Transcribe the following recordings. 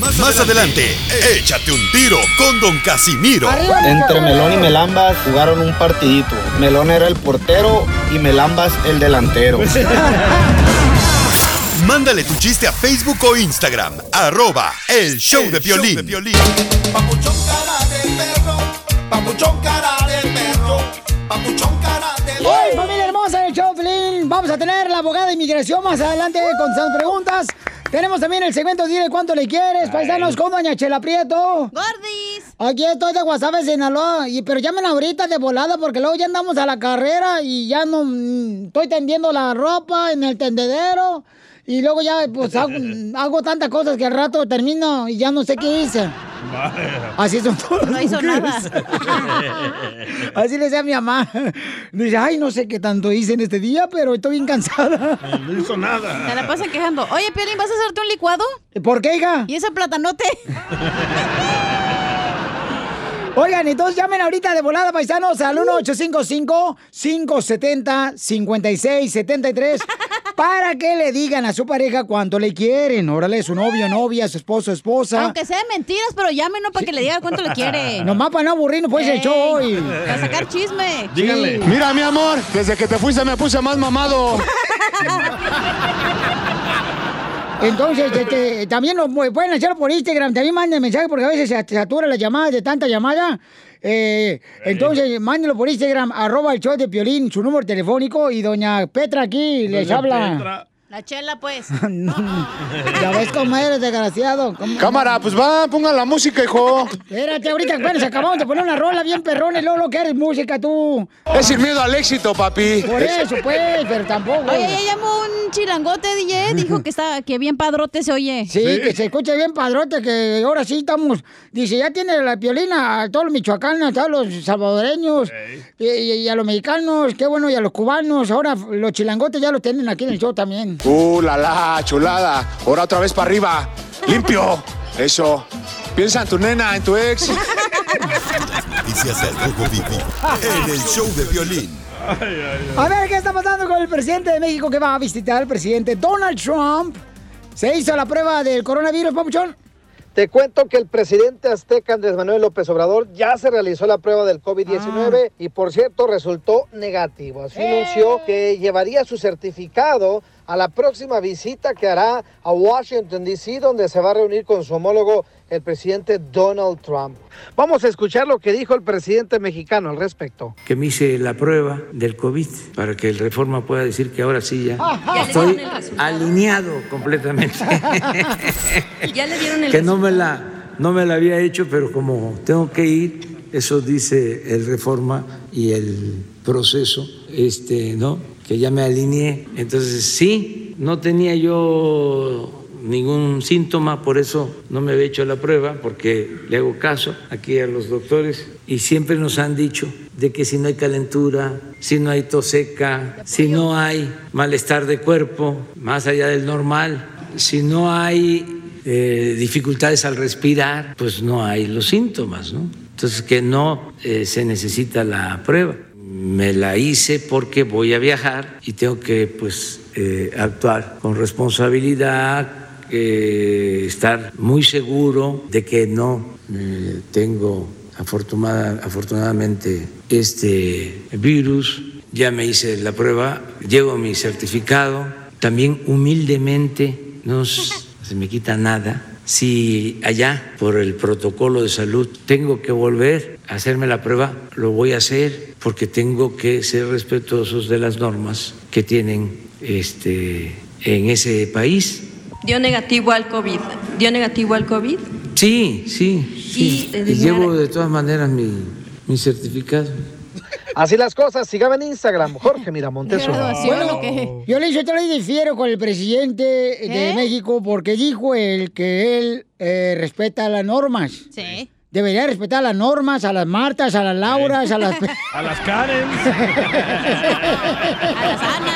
Más adelante, échate un tiro con Don Casimiro. Entre Melón y Melambas jugaron un partidito. Melón era el portero y Melambas el delantero. Mándale tu chiste a Facebook o Instagram, arroba el show de violín. Papuchón cara de perro, papuchón cara de perro, papuchón cara de Hoy, familia hermosa del Choplin, vamos a tener la abogada de inmigración más adelante con sus preguntas. Tenemos también el segmento Dile cuánto le quieres, paisanos, con Doña Chela Prieto. ¡Gordis! Aquí estoy de Guasave, Sinaloa, y, pero llamen ahorita de volada porque luego ya andamos a la carrera y ya no mm, estoy tendiendo la ropa en el tendedero y luego ya pues hago, hago tantas cosas que al rato termino y ya no sé qué hice. Así son todos. No hizo nada. Así le decía a mi mamá. Dice, ay, no sé qué tanto hice en este día, pero estoy bien cansada. No hizo nada. Se la pasan quejando. Oye, Piolín, ¿vas a hacerte un licuado? ¿Por qué, hija? ¿Y ese platanote? Oigan, entonces llamen ahorita de volada, paisanos, al 1855-570-5673 para que le digan a su pareja cuánto le quieren. Órale, su novio, novia, su esposo, esposa. Aunque sea de mentiras, pero llámenos para que le diga cuánto le quiere. Nomás para no aburrir, no puedes el show hoy. Para sacar chisme. Díganle. Mira, mi amor, desde que te fuiste me puse más mamado. Entonces, este, también lo pu- pueden hacer por Instagram, también manden mensaje porque a veces se satura la llamada de tanta llamada. Eh, entonces, mándenlo por Instagram, arroba el show de Piolín, su número telefónico y doña Petra aquí les habla. Petra. La chela, pues. Ya ves cómo eres, desgraciado. ¿Cómo- Cámara, pues va, ponga la música, hijo. Espérate, ahorita apenas acabamos de poner una rola bien perrona y luego lo que eres música tú. Es sin miedo al éxito, papi. Por eso, pues, pero tampoco. Oye, ya llamó un chilangote, DJ. Dijo que está, que bien padrote se oye. Sí, que se escuche bien padrote, que ahora sí estamos. Dice, ya tiene la piolina a todos los michoacanos, a todos los salvadoreños y, y- y a los mexicanos, qué bueno, y a los cubanos. Ahora los chilangotes ya los tienen aquí en el show también. Uh, la la, chulada. Ahora otra vez para arriba. Limpio. Eso. Piensa en tu nena, en tu ex. Noticias del Rojo Vivi en el show de violín. A ver, ¿qué está pasando con el presidente de México que va a visitar al presidente Donald Trump? ¿Se hizo la prueba del coronavirus, papuchón? Te cuento que el presidente azteca Andrés Manuel López Obrador ya se realizó la prueba del COVID-19 y por cierto resultó negativo. Así anunció que llevaría su certificado a la próxima visita que hará a Washington, D.C., donde se va a reunir con su homólogo, el presidente Donald Trump. Vamos a escuchar lo que dijo el presidente mexicano al respecto. que me hice la prueba del COVID para que el Reforma pueda decir que ahora sí ya Ya le estoy el alineado completamente. Ya le dieron que no me la no me la había hecho, pero como tengo que ir, eso dice el Reforma y el proceso, este, ¿no? Que ya me alineé. Entonces, sí, no tenía yo ningún síntoma, por eso no me había hecho la prueba, porque le hago caso aquí a los doctores y siempre nos han dicho de que si no hay calentura, si no hay tos seca, si no hay malestar de cuerpo, más allá del normal, si no hay eh, dificultades al respirar, pues no hay los síntomas, ¿no? Entonces que no eh, se necesita la prueba. Me la hice porque voy a viajar y tengo que pues eh, actuar con responsabilidad, estar muy seguro de que no eh, tengo afortunada- afortunadamente este virus. Ya me hice la prueba, llevo mi certificado. También humildemente no se me quita nada. Si allá, por el protocolo de salud, tengo que volver a hacerme la prueba, lo voy a hacer porque tengo que ser respetuosos de las normas que tienen este, en ese país. Dio negativo al COVID. ¿Dio negativo al COVID? Sí, sí, sí. Y, Y llevo de todas maneras mi, mi certificado. Así las cosas, sígame en Instagram, Jorge Miramontes. Bueno, yo le hice otra vez difiero con el presidente de México porque dijo él que él eh, respeta las normas. Sí. Debería respetar las normas, a las Martas, a las Lauras, a las... A las Karen.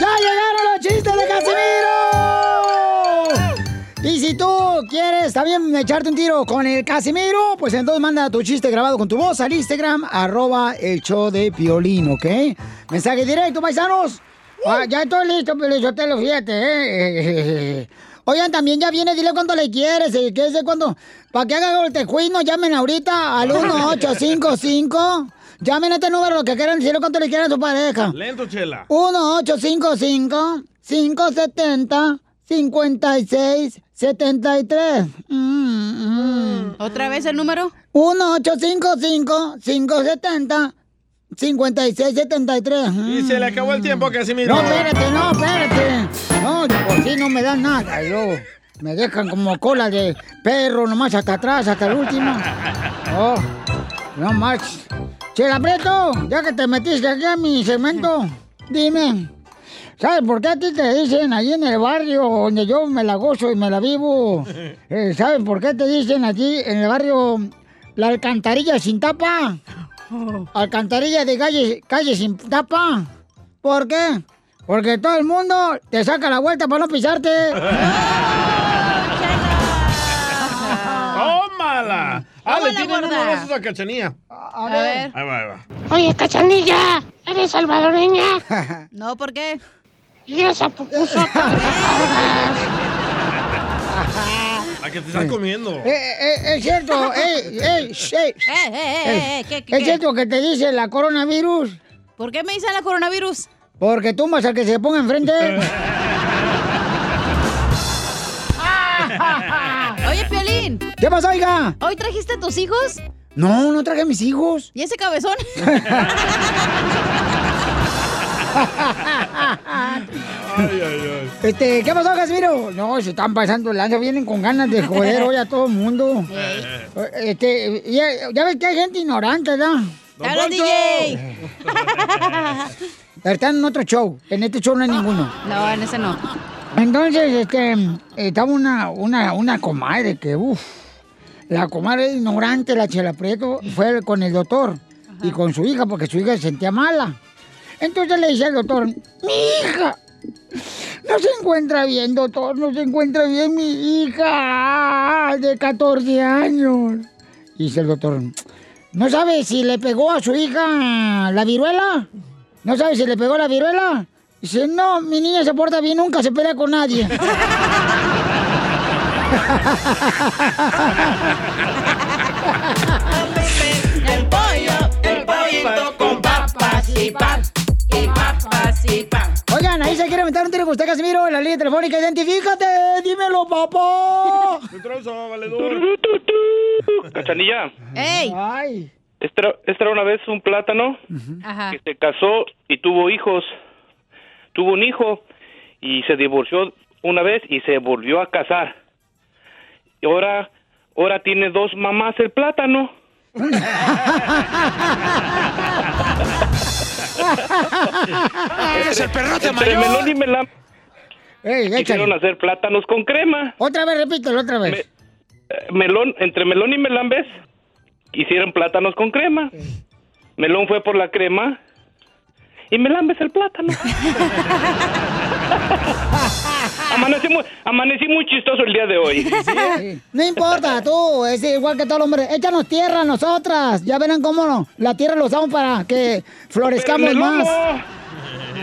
¡Ya llegaron los chistes de Casimiro! Y si tú quieres también echarte un tiro con el Casimiro, pues entonces manda tu chiste grabado con tu voz al Instagram, arroba el show de Piolín, ¿ok? Mensaje directo, paisanos. Ah, ya estoy listo, pero yo te lo fíjate, ¿eh? Oigan, también ya viene, dile cuánto le quieres, eh, ¿qué cuándo? Para que haga el tejuino, llamen ahorita al 1855. Llamen a este número lo que quieran, decirle cuánto le quieren a su pareja. Lento, chela. 1-855-570-5673. Mm, ¿Otra vez el número? 1-855-570-5673. Y se le acabó el tiempo, Casimiro. No, espérate, no, espérate. No, por si no me dan nada. Yo, me dejan como cola de perro, nomás hasta atrás, hasta el último. Oh, no más. Chela Preto, ya que te metiste aquí a mi segmento, dime. ¿Sabes por qué a ti te dicen ahí en el barrio donde yo me la gozo y me la vivo? Eh, ¿Sabes por qué te dicen aquí en el barrio la alcantarilla sin tapa? Alcantarilla de calle, calle sin tapa. ¿Por qué? Porque todo el mundo te saca la vuelta para no pisarte. ¡Tómala! Ah, le tienen unos gorda. besos a Cachanía. A ver. Ahí va, ahí va. Oye, cachanilla, ¿eres salvadoreña? No, ¿por qué? Y esa pupusa La que te estás comiendo. Eh, eh, es cierto, ey, ey, ey. Eh, eh, eh, eh, ¿qué, qué, ¿Es cierto que te dice la coronavirus? ¿Por qué me dicen la coronavirus? Porque tumbas al que se ponga enfrente. ¿Qué pasó, oiga? ¿hoy trajiste a tus hijos? No, no traje a mis hijos. ¿Y ese cabezón? Ay, ay, ay. Este, ¿qué pasó, Casimiro? No, se están pasando el lanza, vienen con ganas de joder hoy a todo el mundo. Este, ya, ya ves que hay gente ignorante, ¿verdad? ¡Te hablan, DJ! Están en otro show. En este show no hay ninguno. No, en ese no. Entonces, este, estaba una, una, una comadre que, uff, la comadre ignorante, la Chela Prieto, fue con el doctor y con su hija porque su hija se sentía mala. Entonces le dice al doctor, mi hija, no se encuentra bien, doctor, no se encuentra bien mi hija de 14 años. Y dice el doctor, ¿no sabe si le pegó a su hija la viruela? ¿No sabe si le pegó la viruela? Dice, no, mi niña se porta bien, nunca se pelea con nadie. El pollo, el pollito con papas y pan. Y papas y pan. Oigan, ahí se quiere meter un tiro con usted, Casimiro, en la línea telefónica. Identifícate, dímelo, papá. Cachanilla, ¡Ey! Ay. esta era, esta era una vez un plátano Ajá. que se casó y tuvo hijos. Tuvo un hijo y se divorció una vez y se volvió a casar. Y ahora, ahora tiene dos mamás el plátano. ¡Eres el perrote Entre mayor! melón y melán Ey, quisieron hacer plátanos con crema. Otra vez, repítelo, otra vez. Eh, melón, entre melón y melambes hicieron plátanos con crema. Melón fue por la crema y melambes el plátano. amanecí, muy, amanecí muy chistoso el día de hoy. Sí. No importa, tú, es igual que todo el hombre. Échanos tierra a nosotras. Ya verán cómo no. La tierra lo usamos para que florezcamos más.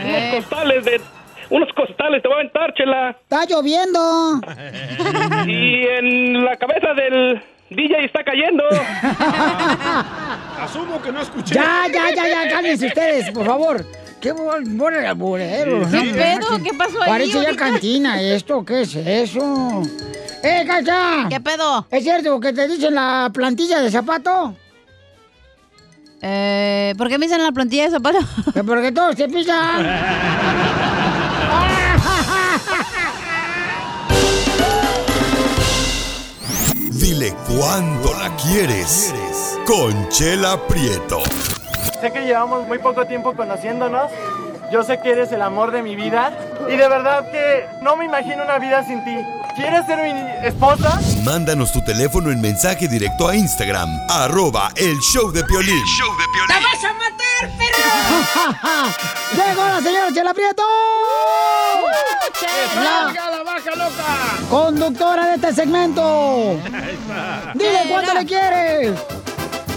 Unos costales de... Unos costales te voy a aventar, chela. Está lloviendo. Y en la cabeza del DJ está cayendo. Asumo que no escuché. Ya, ya, ya, ya, cállense ustedes, por favor. Qué alburero. ¿Qué no pedo? ¿Qué pasó ahí Parece ya cantina esto, ¿qué es eso? ¡Eh, Cacha! ¿Qué pedo? ¿Es cierto que te dicen la plantilla de zapato? Eh, ¿Por qué me dicen la plantilla de zapato? Que porque todos se pisan. Dile cuándo la quieres. Conchela Prieto. Sé que llevamos muy poco tiempo conociéndonos. Yo sé que eres el amor de mi vida Y de verdad que no me imagino una vida sin ti. ¿Quieres ser mi esposa? Mándanos tu teléfono en mensaje directo a Instagram, arroba el show de Piolín. ¡Te vas a matar, perro! ¡Llegó la señora Chela Prieto! La la vaca loca! conductora de este segmento. Dile cuánto le quieres.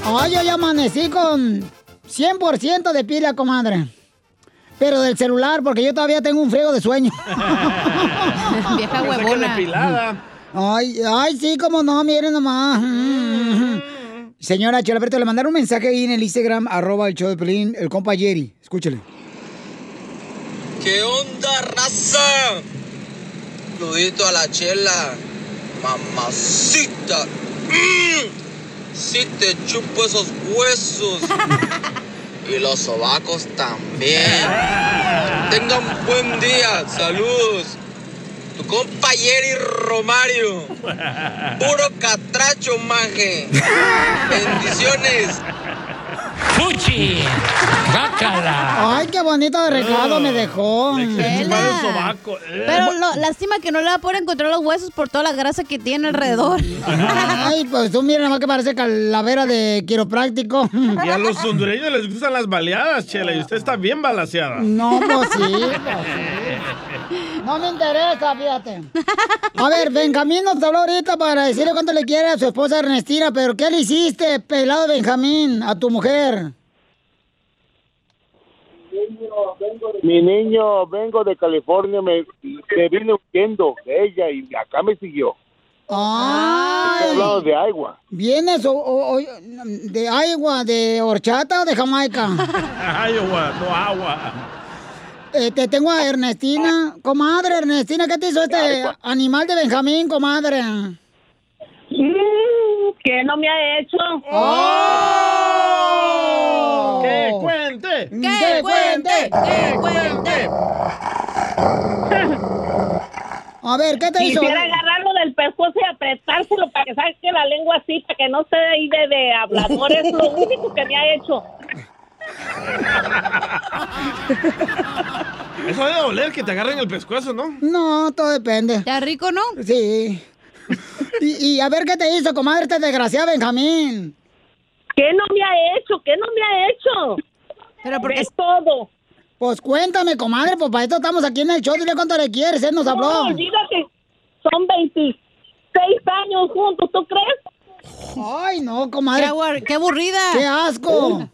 Ay, yo ya amanecí con 100% de pila, comadre. Pero del celular, porque yo todavía tengo un friego de sueño. Vieja huevona. Ay, ay, sí, como no, miren nomás. Señora Chela Prieto, le mandaron un mensaje ahí en el Instagram, arroba el show de Pelín, el compa Jerry. Escúchele. ¿Qué onda, raza? Saludito a la chela. Mamacita. Mm. Sí te chupo esos huesos. y los sobacos también. Tengan buen día. Saludos. Tu compa Jerry Romario. Puro catracho, maje. Bendiciones. ¡Fuchi! ¡Bácala! Ay, qué bonito de regalo me dejó. Pero lo- lástima que no le va a poder encontrar los huesos por toda la grasa que tiene alrededor. Ay, pues tú mira nomás que parece calavera de quiropráctico. Y a los hondureños les gustan las baleadas, Chela, y usted está bien balaseada. No, pues sí, pues sí. No me interesa, fíjate. A ver, Benjamín nos habló ahorita para decirle cuánto le quiere a su esposa Ernestina, pero ¿qué le hiciste, pelado Benjamín, a tu mujer? Mi niño, vengo de California, me, me vine huyendo de ella y acá me siguió. Ay, de agua. ¿vienes o- o- o- de agua, de horchata o de Jamaica? Iowa, no agua. Eh, te tengo a Ernestina. Comadre, Ernestina, ¿qué te hizo este animal de Benjamín, comadre? ¿Qué no me ha hecho? ¡Oh! ¡Que cuente! ¡Que cuente! ¡Que cuente! A ver, ¿qué te hizo? Quisiera agarrarlo del pescuezo y apretárselo para que saque la lengua así, para que no esté ahí de, de hablador. Es lo único que me ha hecho. Eso debe doler que te agarren el pescuezo, ¿no? No, todo depende. ¿Está rico, no? Sí. Y, y a ver qué te hizo, comadre, este desgraciado Benjamín. ¿Qué no me ha hecho? ¿Qué no me ha hecho? Pero porque es todo. Pues cuéntame, comadre, pues para esto estamos aquí en el show. Dile cuánto le quieres, él nos habló. No, olvídate. Son 26 años juntos, ¿tú crees? Ay, no, comadre. Qué aburrida. ¡Qué asco!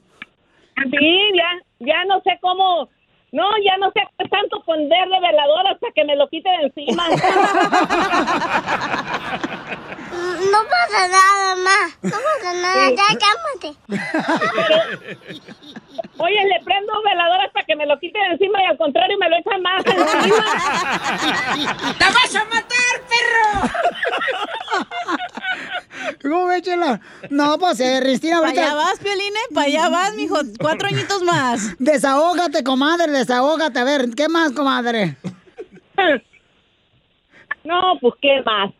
Sí, ya, ya no sé cómo. No, ya no sé qué tanto ponerle velador hasta que me lo quite de encima. No pasa nada, ma. No pasa nada. Sí. Ya cálmate. Oye, le prendo velador hasta que me lo quite de encima y al contrario me lo echan más encima. ¡Te vas a matar, perro! ¿Cómo ve, chela? No, pues, eh, Ernestina, Para allá vas, Pioline, para allá vas, mijo. Cuatro añitos más. Desahógate, comadre, desahógate. A ver, ¿qué más, comadre? No, pues, ¿qué más?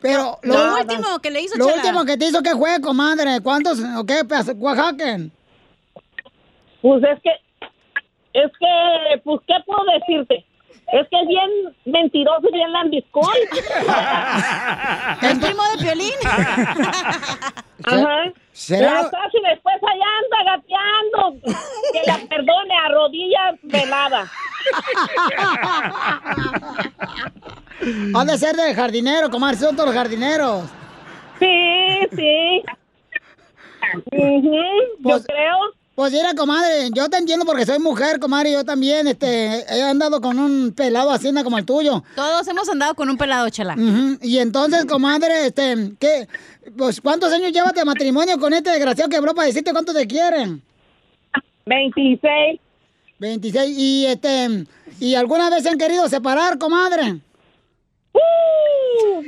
Pero Lo último que le hizo Lo Chela. último que te hizo, ¿qué fue, comadre? ¿Cuántos, o qué, pues, Oaxaca? Pues es que, es que, pues, ¿qué puedo decirte? Es que es bien mentiroso y bien lambiscón. El primo de Piolín. Ajá. ¿Será? La después allá anda gateando. Que la perdone a rodillas velada. Ha de ser del jardinero, comadre, son todos los jardineros. Sí, sí. Yo creo. Pues mira, comadre, yo te entiendo porque soy mujer, comadre, yo también, este, he andado con un pelado hacienda como el tuyo. Todos hemos andado con un pelado, Chela. Y entonces, comadre, este, ¿qué? Pues, ¿cuántos años llevas de matrimonio con este desgraciado que habló para decirte cuánto te quieren? 26. 26. Y, este, ¿y alguna vez se han querido separar, comadre? ¡Uh!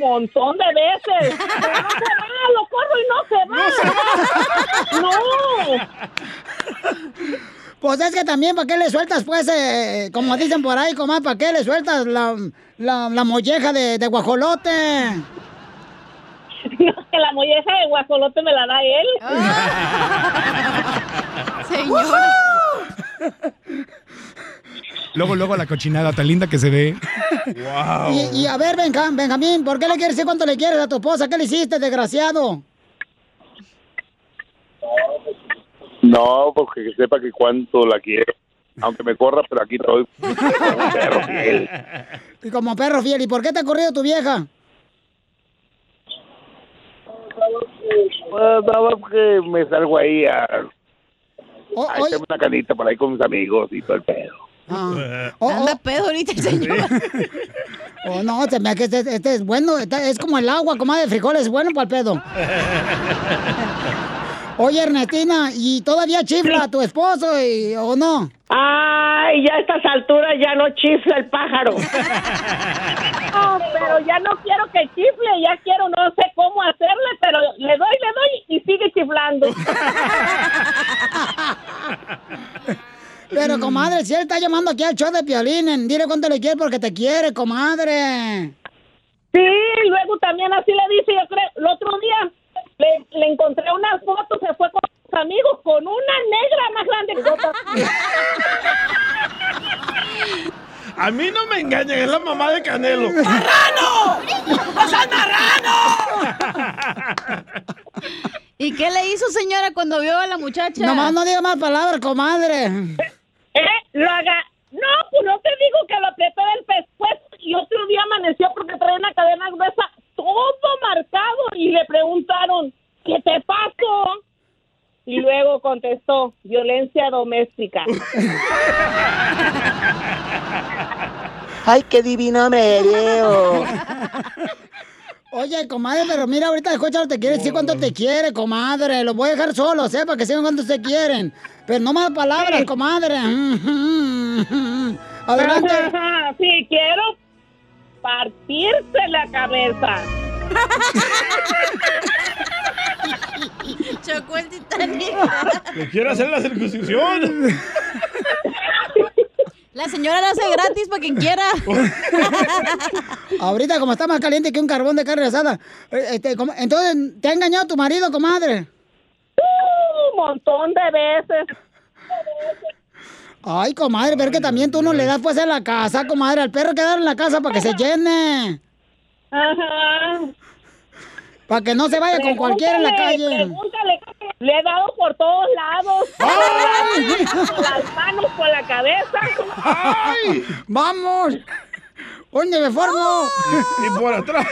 Montón de veces. Pero no se va, lo corro y no se va. No. Pues es que también, ¿para qué le sueltas, pues, eh, como dicen por ahí, comadre, ¿para qué le sueltas la, la, la molleja de, de guajolote? No, que la molleja de guajolote me la da él. Señor. Luego, luego la cochinada tan linda que se ve. Y, y a ver, Benjam- Benjamín, ¿por qué le quieres decir cuánto le quieres a tu esposa? ¿Qué le hiciste, desgraciado? No, porque que sepa que cuánto la quiero. Aunque me corra, pero aquí estoy. como perro fiel. Y como perro fiel. ¿Y por qué te ha corrido tu vieja? Pues, nada más que me salgo ahí a... Oh, ahí tengo una canita por ahí con mis amigos y todo el pedo. Anda pedo ahorita el señor. Oh, no, se me que este, este es bueno. este es como el agua, comadre de frijoles, bueno para el pedo. Oye, Ernestina, ¿y todavía chifla a tu esposo y- o no? Ay, ya a estas alturas ya no chifla el pájaro. No, pero ya no quiero que chifle, ya quiero, no sé cómo hacerle, pero le doy, le doy y sigue chiflando. Pero, comadre, si él está llamando aquí al show de Piolín, dile cuánto le quiere porque te quiere, comadre. Sí, y luego también así le dice, yo creo, el otro día le, le encontré una foto, se fue con sus amigos con una negra más grande que otra. A mí no me engañan, es la mamá de Canelo. ¡Marrano! ¡O sea, ¿Y qué le hizo, señora, cuando vio a la muchacha? Nomás no diga más palabras, comadre. ¿Eh? Lo haga. No, pues no te digo que lo apreté del pescuezo y otro día amaneció porque trae una cadena gruesa, todo marcado y le preguntaron, ¿qué te pasó? Y luego contestó, violencia doméstica. ¡Ay, qué divino me veo! Oye, comadre, pero mira, ahorita escúchalo, te quiere decir cuánto te quiere, comadre. Los voy a dejar solos, ¿eh? Para que sepan cuánto se quieren. Pero no más palabras, comadre. Adelante. Sí, quiero partirse la cabeza. Chocó el Titanic. Quiero hacer la circuncisión. La señora la hace gratis para quien quiera. Ahorita, como está más caliente que un carbón de carne asada. eh, Este, como- entonces, ¿te ha engañado tu marido, comadre? Un montón de veces. Ay, comadre, pero que también tú no le das pues en la casa, comadre. Al perro quedar en la casa para que se llene. Ajá. Para que no se vaya con cualquiera en la calle. Pregúntale, le he dado por todos lados. Con las manos, por la cabeza. ¡Ay! ¡Vamos! ¿Dónde me formo? Y por atrás.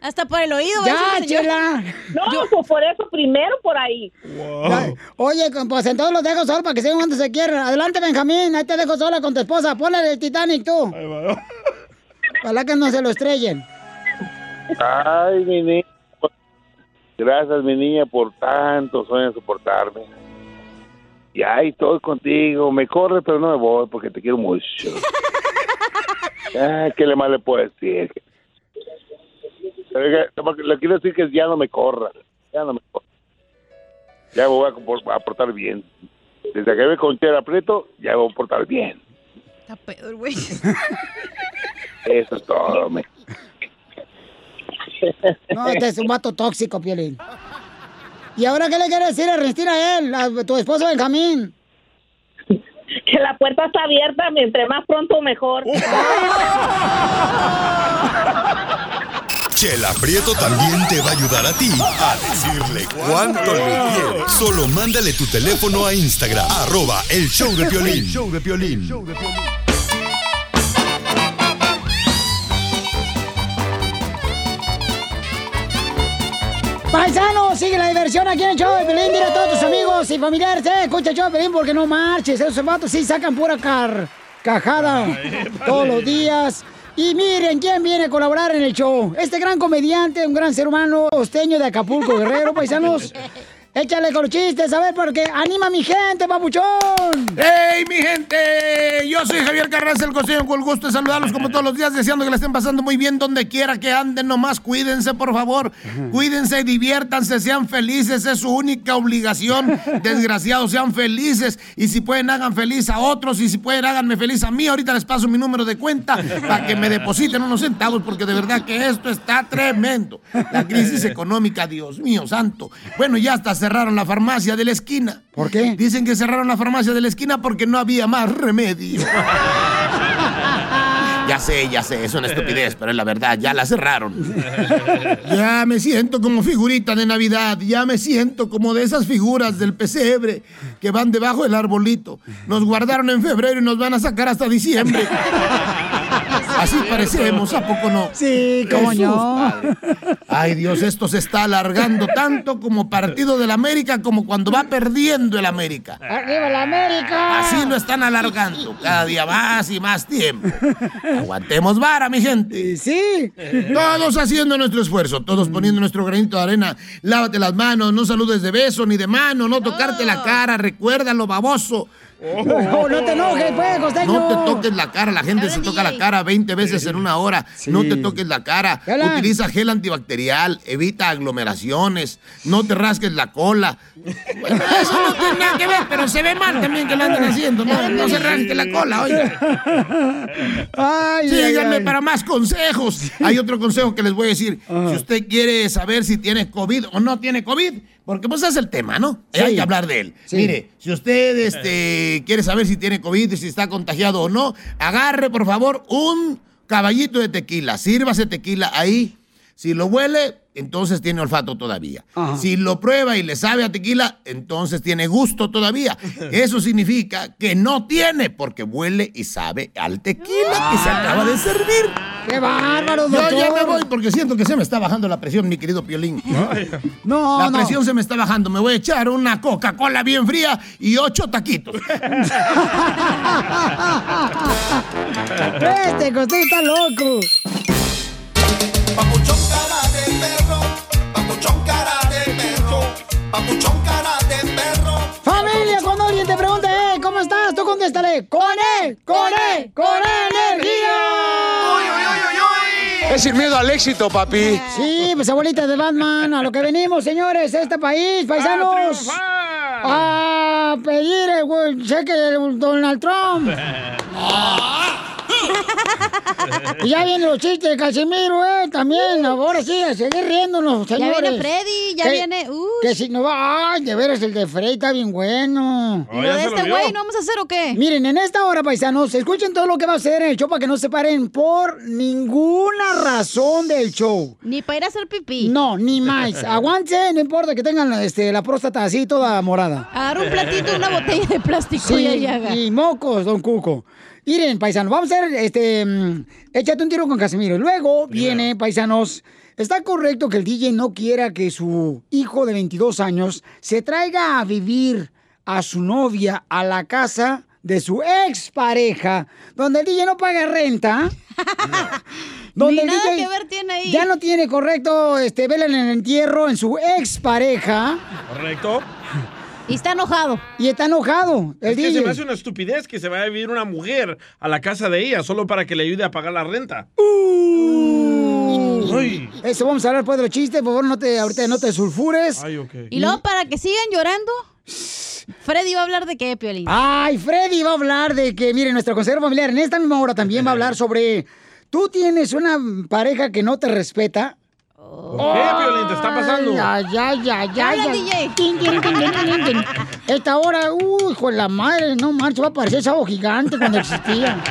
Hasta por el oído. Ya, chela. No, pues por eso primero por ahí. Ya, Oye, con- pues entonces los dejo solos para que sigan cuando se quieran. Adelante, Benjamín. Ahí te dejo sola con tu esposa. Ponle el Titanic tú. Ojalá que no se lo estrellen. Ay, mi niña. Gracias, mi niña, por tantos años soportarme. Y ahí estoy contigo. Me corre, pero no me voy porque te quiero mucho. Ay, ¿qué le más le puedo decir? Le quiero decir que ya no me corra. Ya no me corra. Ya me voy a, portar bien. Desde que ve con Chela Prieto, ya me voy a portar bien. Está pedo el güey. Eso es todo, me. No, este es un vato tóxico, Piolín. ¿Y ahora qué le quieres decir a Ernestina a él, a tu esposo Benjamín? Que la puerta está abierta, mientras más pronto mejor. Chela Prieto también te va a ayudar a ti a decirle cuánto le quieres. Solo mándale tu teléfono a Instagram, arroba el show de Piolín. El show de Piolín. Paisano, sigue la diversión aquí en el show de Pelín. Dile a todos tus amigos y familiares, eh, escucha el show de Pelín porque no marches. Esos vatos sí sacan pura car cajada todos los días. Y miren quién viene a colaborar en el show. Este gran comediante, un gran ser humano, costeño de Acapulco, Guerrero, paisanos. Échale con los chistes, a ver, porque anima a mi gente, papuchón. ¡Hey, mi gente! Yo soy Javier Carranza, el costeño, con el gusto de saludarlos como todos los días, deseando que la estén pasando muy bien donde quiera que anden. Nomás cuídense, por favor. Cuídense, diviértanse, sean felices, es su única obligación. Desgraciados, sean felices. Y si pueden, hagan feliz a otros. Y si pueden, háganme feliz a mí. Ahorita les paso mi número de cuenta para que me depositen unos centavos, porque de verdad que esto está tremendo. La crisis económica, Dios mío santo. Bueno, ya hasta cerraron la farmacia de la esquina. ¿Por qué? Dicen que cerraron la farmacia de la esquina porque no había más remedio. Ya sé, ya sé, es una estupidez, pero es la verdad, ya la cerraron. Ya me siento como figurita de Navidad, ya me siento como de esas figuras del pesebre que van debajo del arbolito. Nos guardaron en febrero y nos van a sacar hasta diciembre. Así parecemos, ¿a poco no? Sí, cómo no. Ay, Dios, esto se está alargando tanto como partido del América, como cuando va perdiendo el América. ¡Arriba la América! Así lo están alargando, cada día más y más tiempo. Aguantemos vara, mi gente. Sí. Todos haciendo nuestro esfuerzo, todos poniendo nuestro granito de arena. Lávate las manos, no saludes de beso ni de mano, no tocarte la cara, recuérdalo, baboso. Oh, no te enojes, pues, costeño. No te toques la cara, la gente se toca la cara 20 veces en una hora. No te toques la cara. Utiliza gel antibacterial, evita aglomeraciones, no te rasques la cola. Bueno, eso no tiene nada que ver, pero se ve mal también que lo anden haciendo. No, no se rasque la cola, oiga. Ay, ay, Síganme ay. para más consejos. Hay otro consejo que les voy a decir. Si usted quiere saber si tiene COVID o no tiene COVID, porque pues es el tema, ¿no? Sí. Hay que hablar de él. Sí. Mire, si usted este, quiere saber si tiene COVID, si está contagiado o no, agarre por favor un caballito de tequila. Sírvase tequila ahí. Si lo huele, entonces tiene olfato todavía. Ajá. Si lo prueba y le sabe a tequila, entonces tiene gusto todavía. Eso significa que no tiene, porque huele y sabe al tequila que se acaba de servir. ¡Qué bárbaro, Yo doctor! ya me voy porque siento que se me está bajando la presión, mi querido Piolín. No, La no. presión se me está bajando. Me voy a echar una Coca-Cola bien fría y ocho taquitos. Este costeño está loco. Papuchón cara de perro, papuchón cara de perro, papuchón cara de perro. Familia, cuando alguien te pregunte, "Eh, ¿cómo estás? Tú contéstale, ¡con él! ¡Con él! ¡Con energía! Sin miedo al éxito, papi. Sí, pues abuelita de Batman, a lo que venimos, señores, a este país, paisanos. A pedir el cheque de Donald Trump. Y ya vienen los chistes de Casimiro, ¿eh? También, ahora sí, a seguir riéndonos, Ya señores. viene Freddy, ya Que- viene- uy. Que si no va, ay, de veras, el de Freddy está bien bueno. ¿Y lo de este güey no vamos a hacer o qué? Miren, en esta hora, paisanos, escuchen todo lo que va a hacer en el show para que no se paren por ninguna razón del show. Ni para ir a hacer pipí. No, ni más. Aguante, no importa que tengan este, la próstata así toda morada. Agarra un platito, una botella de plástico Sí, y ahí haga. y mocos, don Cuco. Miren, paisanos, vamos a hacer, este, mm, échate un tiro con Casimiro. Luego viene, paisanos, ¿está correcto que el DJ no quiera que su hijo de 22 años se traiga a vivir a su novia a la casa de su expareja, donde el DJ no paga renta? Ni nada que ver tiene ahí. Ya no tiene correcto, este, vela en el entierro en su expareja. ¿Correcto? Y está enojado. Y está enojado. El Es que se me hace una estupidez que se vaya a vivir una mujer a la casa de ella solo para que le ayude a pagar la renta. Ay. Eso vamos a hablar después de los chistes, por favor, no te, ahorita no te sulfures. Ay, ok. Y luego, para que sigan llorando, Freddy va a hablar de qué, Piolín. Ay, Freddy va a hablar de que, mire, nuestro consejero familiar en esta misma hora también va a hablar sobre. Tú tienes una pareja que no te respeta. ¿Por qué, Piolín? ¿Te está pasando? Ay, ay, ay, Habla, ay. DJ. Tin, tin, tin, tin, tin, tin. Esta hora, uy, hijo de la madre, no manches, va a parecer sábado gigante cuando existía.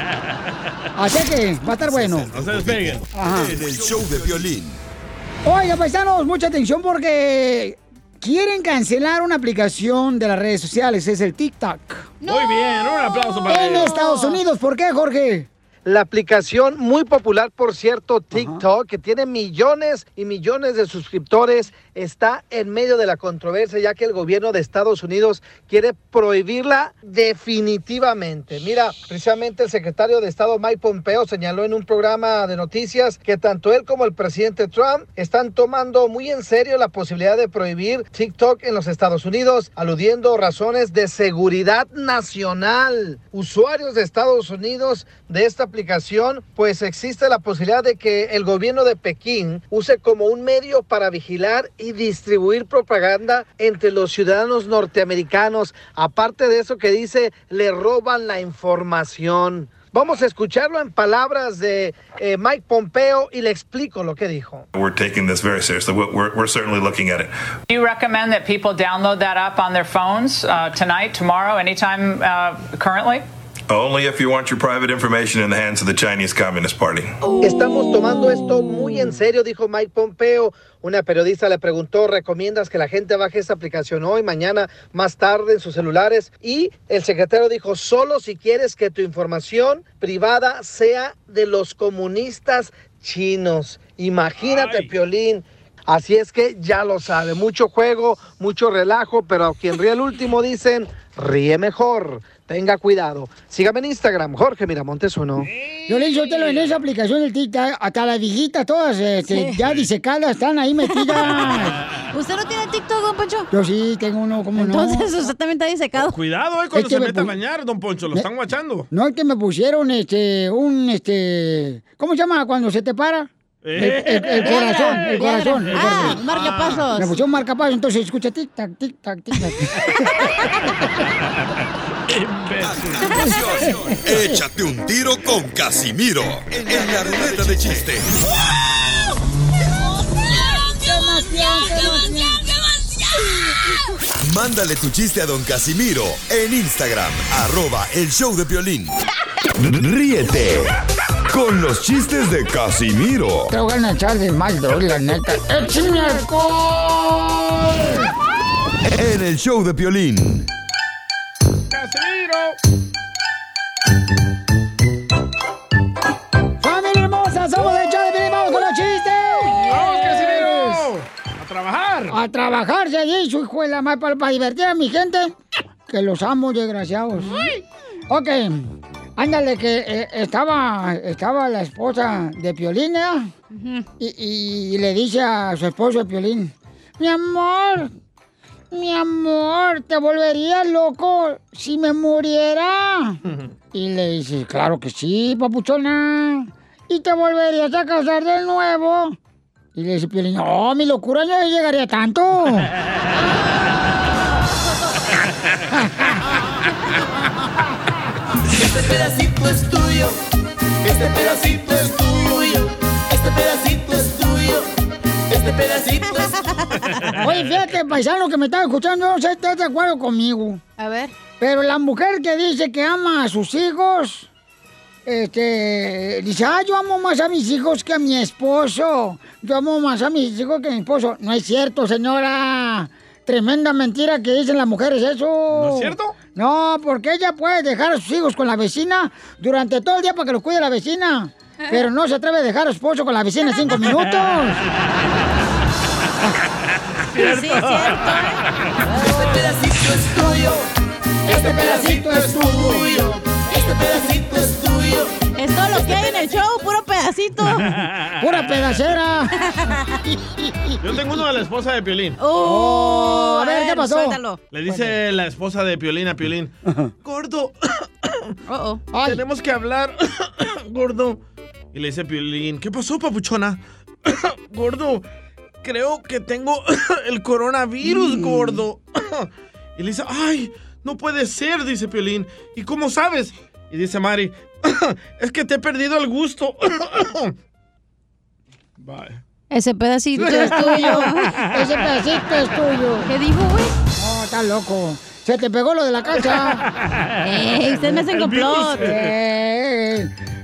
Así que va a estar bueno. No se despeguen. Ajá. En el show de violín. Oiga, paisanos, mucha atención porque quieren cancelar una aplicación de las redes sociales, es el TikTok. Muy bien, un aplauso para En ellos. Estados Unidos, ¿por qué, Jorge? La aplicación muy popular, por cierto, TikTok, que tiene millones y millones de suscriptores, está en medio de la controversia, ya que el gobierno de Estados Unidos quiere prohibirla definitivamente. Mira, precisamente el secretario de Estado Mike Pompeo señaló en un programa de noticias que tanto él como el presidente Trump están tomando muy en serio la posibilidad de prohibir TikTok en los Estados Unidos, aludiendo razones de seguridad nacional. Usuarios de Estados Unidos de esta aplicación, pues existe la posibilidad de que el gobierno de Pekín use como un medio para vigilar y distribuir propaganda entre los ciudadanos norteamericanos. Aparte de eso que dice, le roban la información. Vamos a escucharlo en palabras de eh, Mike Pompeo y le explico lo que dijo. We're taking this very seriously. We're, we're, we're certainly looking at it. Do you recommend that people download that app on their phones uh, tonight, tomorrow, anytime uh, currently? Only if you want your private information in the hands of the Chinese Communist Party. Estamos tomando esto muy en serio, dijo Mike Pompeo. Una periodista le preguntó, ¿recomiendas que la gente baje esta aplicación hoy, mañana, más tarde en sus celulares? Y el secretario dijo, solo si quieres que tu información privada sea de los comunistas chinos. Imagínate, Piolín. Así es que ya lo sabe, mucho juego, mucho relajo, pero a quien ríe el último dicen, ríe mejor. Tenga cuidado. Sígame en Instagram, Jorge Miramontes uno. Yo le lo en esa aplicación del TikTok, hasta las viejitas todas este, Sí. ya disecadas están ahí metidas. ¿Usted no tiene TikTok, don Poncho? Yo sí, tengo uno, ¿cómo no? Entonces usted también está disecado. Cuidado, eh, cuando Es que se me meta a bañar, don Poncho, lo Me- están guachando. No es que me pusieron este, un, este, ¿cómo se llama cuando se te para? El, el- el corazón, el corazón. el Ah, corazón. marcapasos. Me pusieron marcapasos, entonces escucha tic tac, tic tac, tic tac. Échate un tiro con Casimiro en la ruleta de chiste. Mándale tu chiste a don Casimiro en Instagram, arroba el show de violín. Ríete con los chistes de Casimiro Te voy a echar de mal, la neta. ¡Échame alcohol! en el show de violín. ¡Familia hermosa! ¡Somos el show de Piolín! ¡Vamos con los chistes! ¡Vamos, Casimiro! ¡A trabajar! A trabajar se dice, hijo de la madre, para, para divertir a mi gente. Que los amo, desgraciados. Ok, ándale, que eh, estaba, estaba la esposa de Piolín, ¿eh? y, y le dice a su esposo de Piolín, mi amor, mi amor, te volvería loco si me muriera. Y le dice, claro que sí, papuchona. ¿Y te volverías a casar de nuevo? Y le dice Piolín, no, mi locura no llegaría tanto. Este pedacito es tuyo, este pedacito es tuyo, este pedacito es tuyo, este pedacito es Oye, fíjate, paisano que me está escuchando, no sé si estás de acuerdo conmigo. A ver. Pero la mujer que dice que ama a sus hijos, este, dice, ah, yo amo más a mis hijos que a mi esposo. Yo amo más a mis hijos que a mi esposo. No es cierto, señora. Tremenda mentira que dicen las mujeres eso. ¿No es cierto? No, porque ella puede dejar a sus hijos con la vecina durante todo el día para que los cuide la vecina. Pero no se atreve a dejar a su esposo con la vecina cinco minutos. Este pedacito es tuyo, este pedacito es tuyo, este pedacito es tuyo. Es todo lo que hay en el show, puro pedacito. Pura pedacera. Yo tengo uno de la esposa de Piolín. Oh, a ver, ¿qué pasó? suéltalo. Le dice la esposa de Piolín a Piolín, gordo, Oh, tenemos que hablar, gordo. Y le dice Piolín, ¿qué pasó, papuchona? gordo, creo que tengo el coronavirus, Mm. gordo. y le dice, ay, no puede ser, dice Piolín. ¿Y cómo sabes? Y dice Mari, es que te he perdido el gusto. Bye. Ese pedacito es tuyo. Ese pedacito es tuyo. ¿Qué dijo, güey? No, está loco. Se te pegó lo de la calza. Ey, ustedes me hacen complot.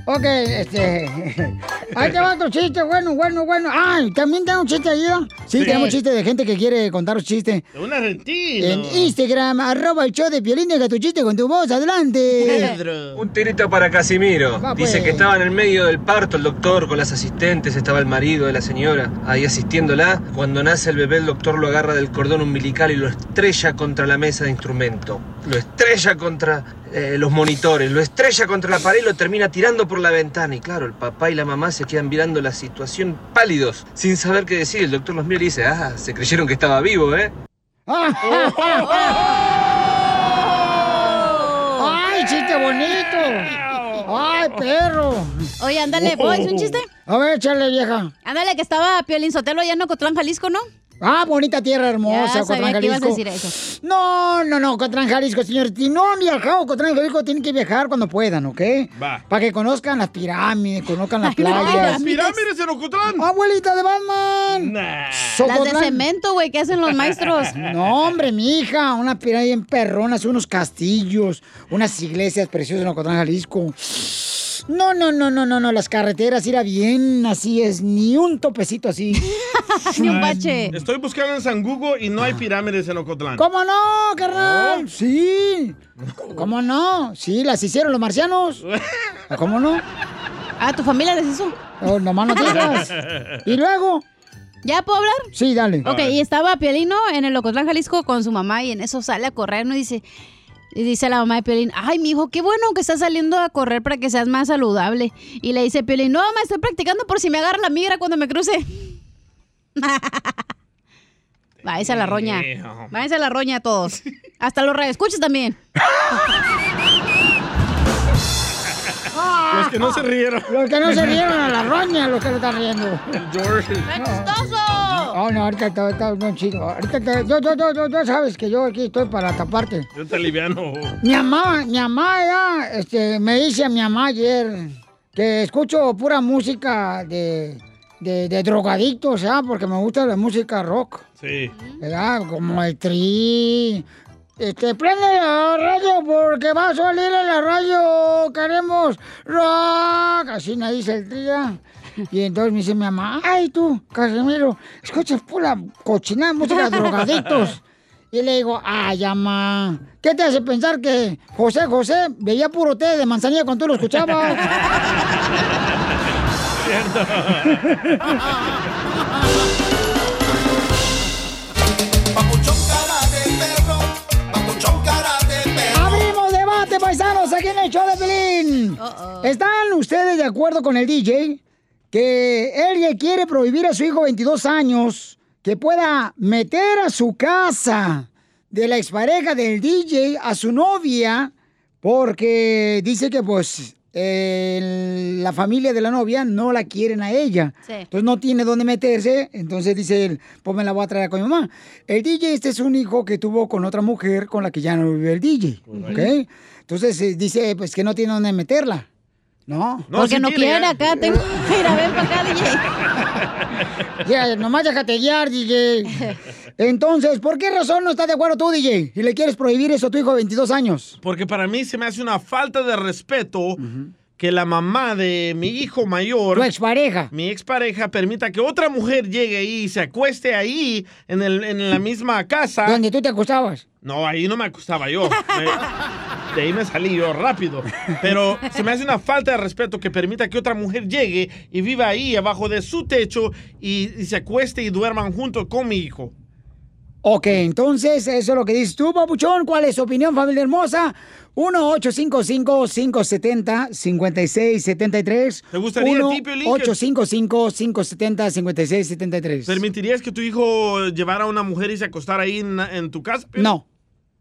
Ok, este. Ahí te va otro chiste, bueno, bueno, bueno. Ah, también tengo un chiste ahí, ¿no? Sí, Sí. tenemos chiste de gente que quiere contar un chiste. De un argentino. En Instagram, arroba el show de Piolín, deja tu chiste con tu voz, adelante. Un tirito para Casimiro. Va, Dice pues. que estaba en el medio del parto el doctor con las asistentes, estaba el marido de la señora ahí asistiéndola. Cuando nace el bebé, el doctor lo agarra del cordón umbilical y lo estrella contra la mesa de instrumento. Lo estrella contra eh, los monitores, lo estrella contra la pared y lo termina tirando por la ventana. Y claro, el papá y la mamá se quedan mirando la situación pálidos, sin saber qué decir. El doctor los mira y dice, ah, se creyeron que estaba vivo, ¿eh? ¡Ay, chiste bonito! ¡Ay, perro! Oye, ándale, ¿puedo decir un chiste? A ver, échale, vieja. Ándale, que estaba Piolín Sotelo allá en Ocotlán, Jalisco, ¿no? Ah, bonita tierra hermosa, ibas a Jalisco. decir eso. No, no, no, Ocotlán, Jalisco, señor. Si no han viajado a Ocotlán, Jalisco, tienen que viajar cuando puedan, ¿ok? Va. Para que conozcan las pirámides, conozcan las no, playas. ¡Las pirámides en Ocotlán! Abuelita de Batman. Las de cemento, güey, que hacen los maestros. No, hombre, mi hija, una pirámide en perronas, unos castillos, unas iglesias preciosas en Ocotlán, Jalisco. No, no, no, no, no, no, las carreteras irá bien, así es, ni un topecito así. Ni un bache. Estoy buscando en San Google y no hay pirámides en Ocotlán. ¿Cómo no, carnal? Sí. ¿Cómo no? Sí, las hicieron los marcianos. ¿Cómo no? Ah, ¿tu familia les hizo? Oh, nomás no digas. Y luego, ¿Ya puedo hablar? sí, dale. Ok, y estaba Piolino en el Ocotlán, Jalisco, con su mamá y en eso sale a correr, ¿no? Y dice, y dice la mamá de Piolín, ay, mi hijo, qué bueno que estás saliendo a correr para que seas más saludable. Y le dice Piolín, no, mamá, estoy practicando por si me agarra la migra cuando me cruce. Váyanse a la roña. Váyanse a la roña todos. Hasta los escuches también. Los que no se rieron. Los que no se rieron a la roña, los que lo están riendo. George. ¡Chistoso! Oh, no, ahorita está, está muy chido. Ahorita te- yo, yo, yo, yo, sabes que yo aquí estoy para taparte. Yo te aliviano. Mi mamá, mi mamá ya, este, me dice a mi mamá ayer que escucho pura música de, de, de drogadictos, ¿ah? Porque me gusta la música rock, Sí. ¿verdad? Como el tri. Este, prende la radio porque va a salir en la radio, queremos rock. Así me dice el tía. Y entonces me dice mi mamá, ay tú, Casimiro, escuchas pura cochinada música de drogadictos. Y le digo, ay, mamá, ¿qué te hace pensar que José José veía puro té de manzanilla cuando tú lo escuchabas? Abrimos debate, paisanos, aquí en el show de Pelín. ¿Están ustedes de acuerdo con el DJ que él quiere prohibir a su hijo 22 años que pueda meter a su casa de la expareja del DJ a su novia porque dice que pues la familia de la novia no la quieren a ella. Sí. Entonces no tiene dónde meterse. Entonces dice él, pues me la voy a traer con mi mamá. El DJ este es un hijo que tuvo con otra mujer con la que ya no vive el DJ. Entonces eh, dice pues que no tiene dónde meterla. ¿No? Porque no quiere acá, tengo que ir a ver para acá, DJ. Ya, nomás déjate guiar, DJ. Entonces, ¿por qué razón no estás de acuerdo tú, DJ? Y le quieres prohibir eso a tu hijo de 22 años. Porque para mí se me hace una falta de respeto que la mamá de mi hijo mayor, Tu expareja. mi expareja, permita que otra mujer llegue ahí y se acueste ahí en, el, en la misma casa. Donde tú te acostabas. No, ahí no me acostaba yo. Me- de ahí me salí yo rápido. Pero se me hace una falta de respeto que permita que otra mujer llegue y viva ahí abajo de su techo y, y se acueste y duerman juntos con mi hijo. Ok, entonces eso es lo que dices tú, papuchón. ¿Cuál es su opinión, familia hermosa? 1-855-570-5673. ¿Te gustaría a ti, Piolín, que- 1-855-570-5673. ¿Permitirías que tu hijo llevara a una mujer y se acostara ahí en, en tu casa? Piolín? No.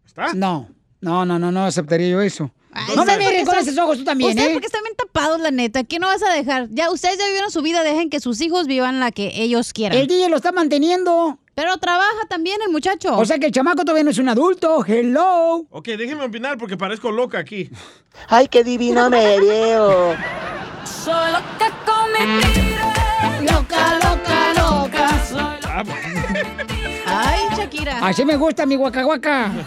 ¿Está? No, no, no, no, no aceptaría yo eso. Ay, no me miren con esos ojos tú también, Ustedes ¿eh? porque están bien tapados, la neta. ¿Qué no vas a dejar? Ya, ustedes ya vivieron su vida, dejen que sus hijos vivan la que ellos quieran. El DJ lo está manteniendo. Pero trabaja también el muchacho. O sea que el chamaco todavía no es un adulto. Hello. Ok, déjeme opinar porque parezco loca aquí. Ay, qué divino me veo. Soy loca con mi Loca, loca, loca. Shakira. Así me gusta mi guacahuaca.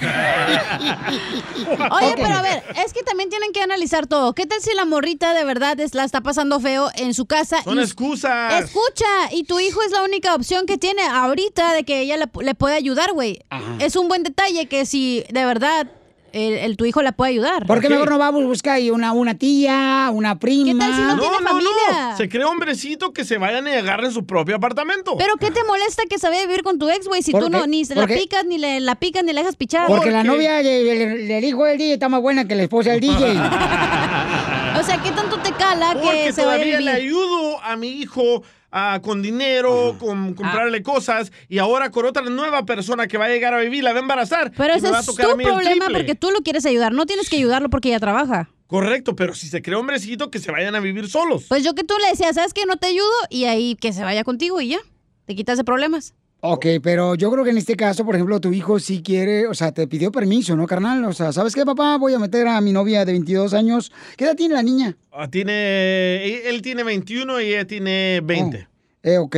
Oye, pero a ver, es que también tienen que analizar todo. ¿Qué tal si la morrita de verdad es, la está pasando feo en su casa? Son y- excusas. Escucha, y tu hijo es la única opción que tiene ahorita de que ella le, le puede ayudar, güey. Es un buen detalle que si de verdad el, el- tu hijo la puede ayudar. ¿Por qué mejor no vamos a buscar ahí una, una tía, una prima? ¿Qué tal si no No, tiene no, familia? no. Se cree hombrecito que se vayan y agarren su propio apartamento. Pero ¿qué te molesta que se vaya a vivir con tu ex, güey? Si ¿Por tú qué? no ni se la ¿Por qué? picas, ni le, la picas, ni le dejas pichar. Porque la novia de- del, del hijo del DJ está más buena que la esposa del DJ. O sea, ¿qué tanto te cala que se vaya a todavía vivir? le ayudo a mi hijo ah, con dinero, con comprarle cosas, y ahora con otra nueva persona que va a llegar a vivir, la va a embarazar. Pero ese me va a es tu problema porque tú lo quieres ayudar. No tienes que ayudarlo porque ella trabaja. Correcto, pero si se cree hombrecito, que se vayan a vivir solos. Pues yo que tú le decías, ¿sabes qué? No te ayudo y ahí que se vaya contigo y ya. Te quitas de problemas. Ok, pero yo creo que en este caso, por ejemplo, tu hijo sí quiere, o sea, te pidió permiso, ¿no, carnal? O sea, ¿sabes qué, papá? Voy a meter a mi novia de 22 años. ¿Qué edad tiene la niña? Ah, tiene, él tiene 21 y ella tiene 20. Eh, ok.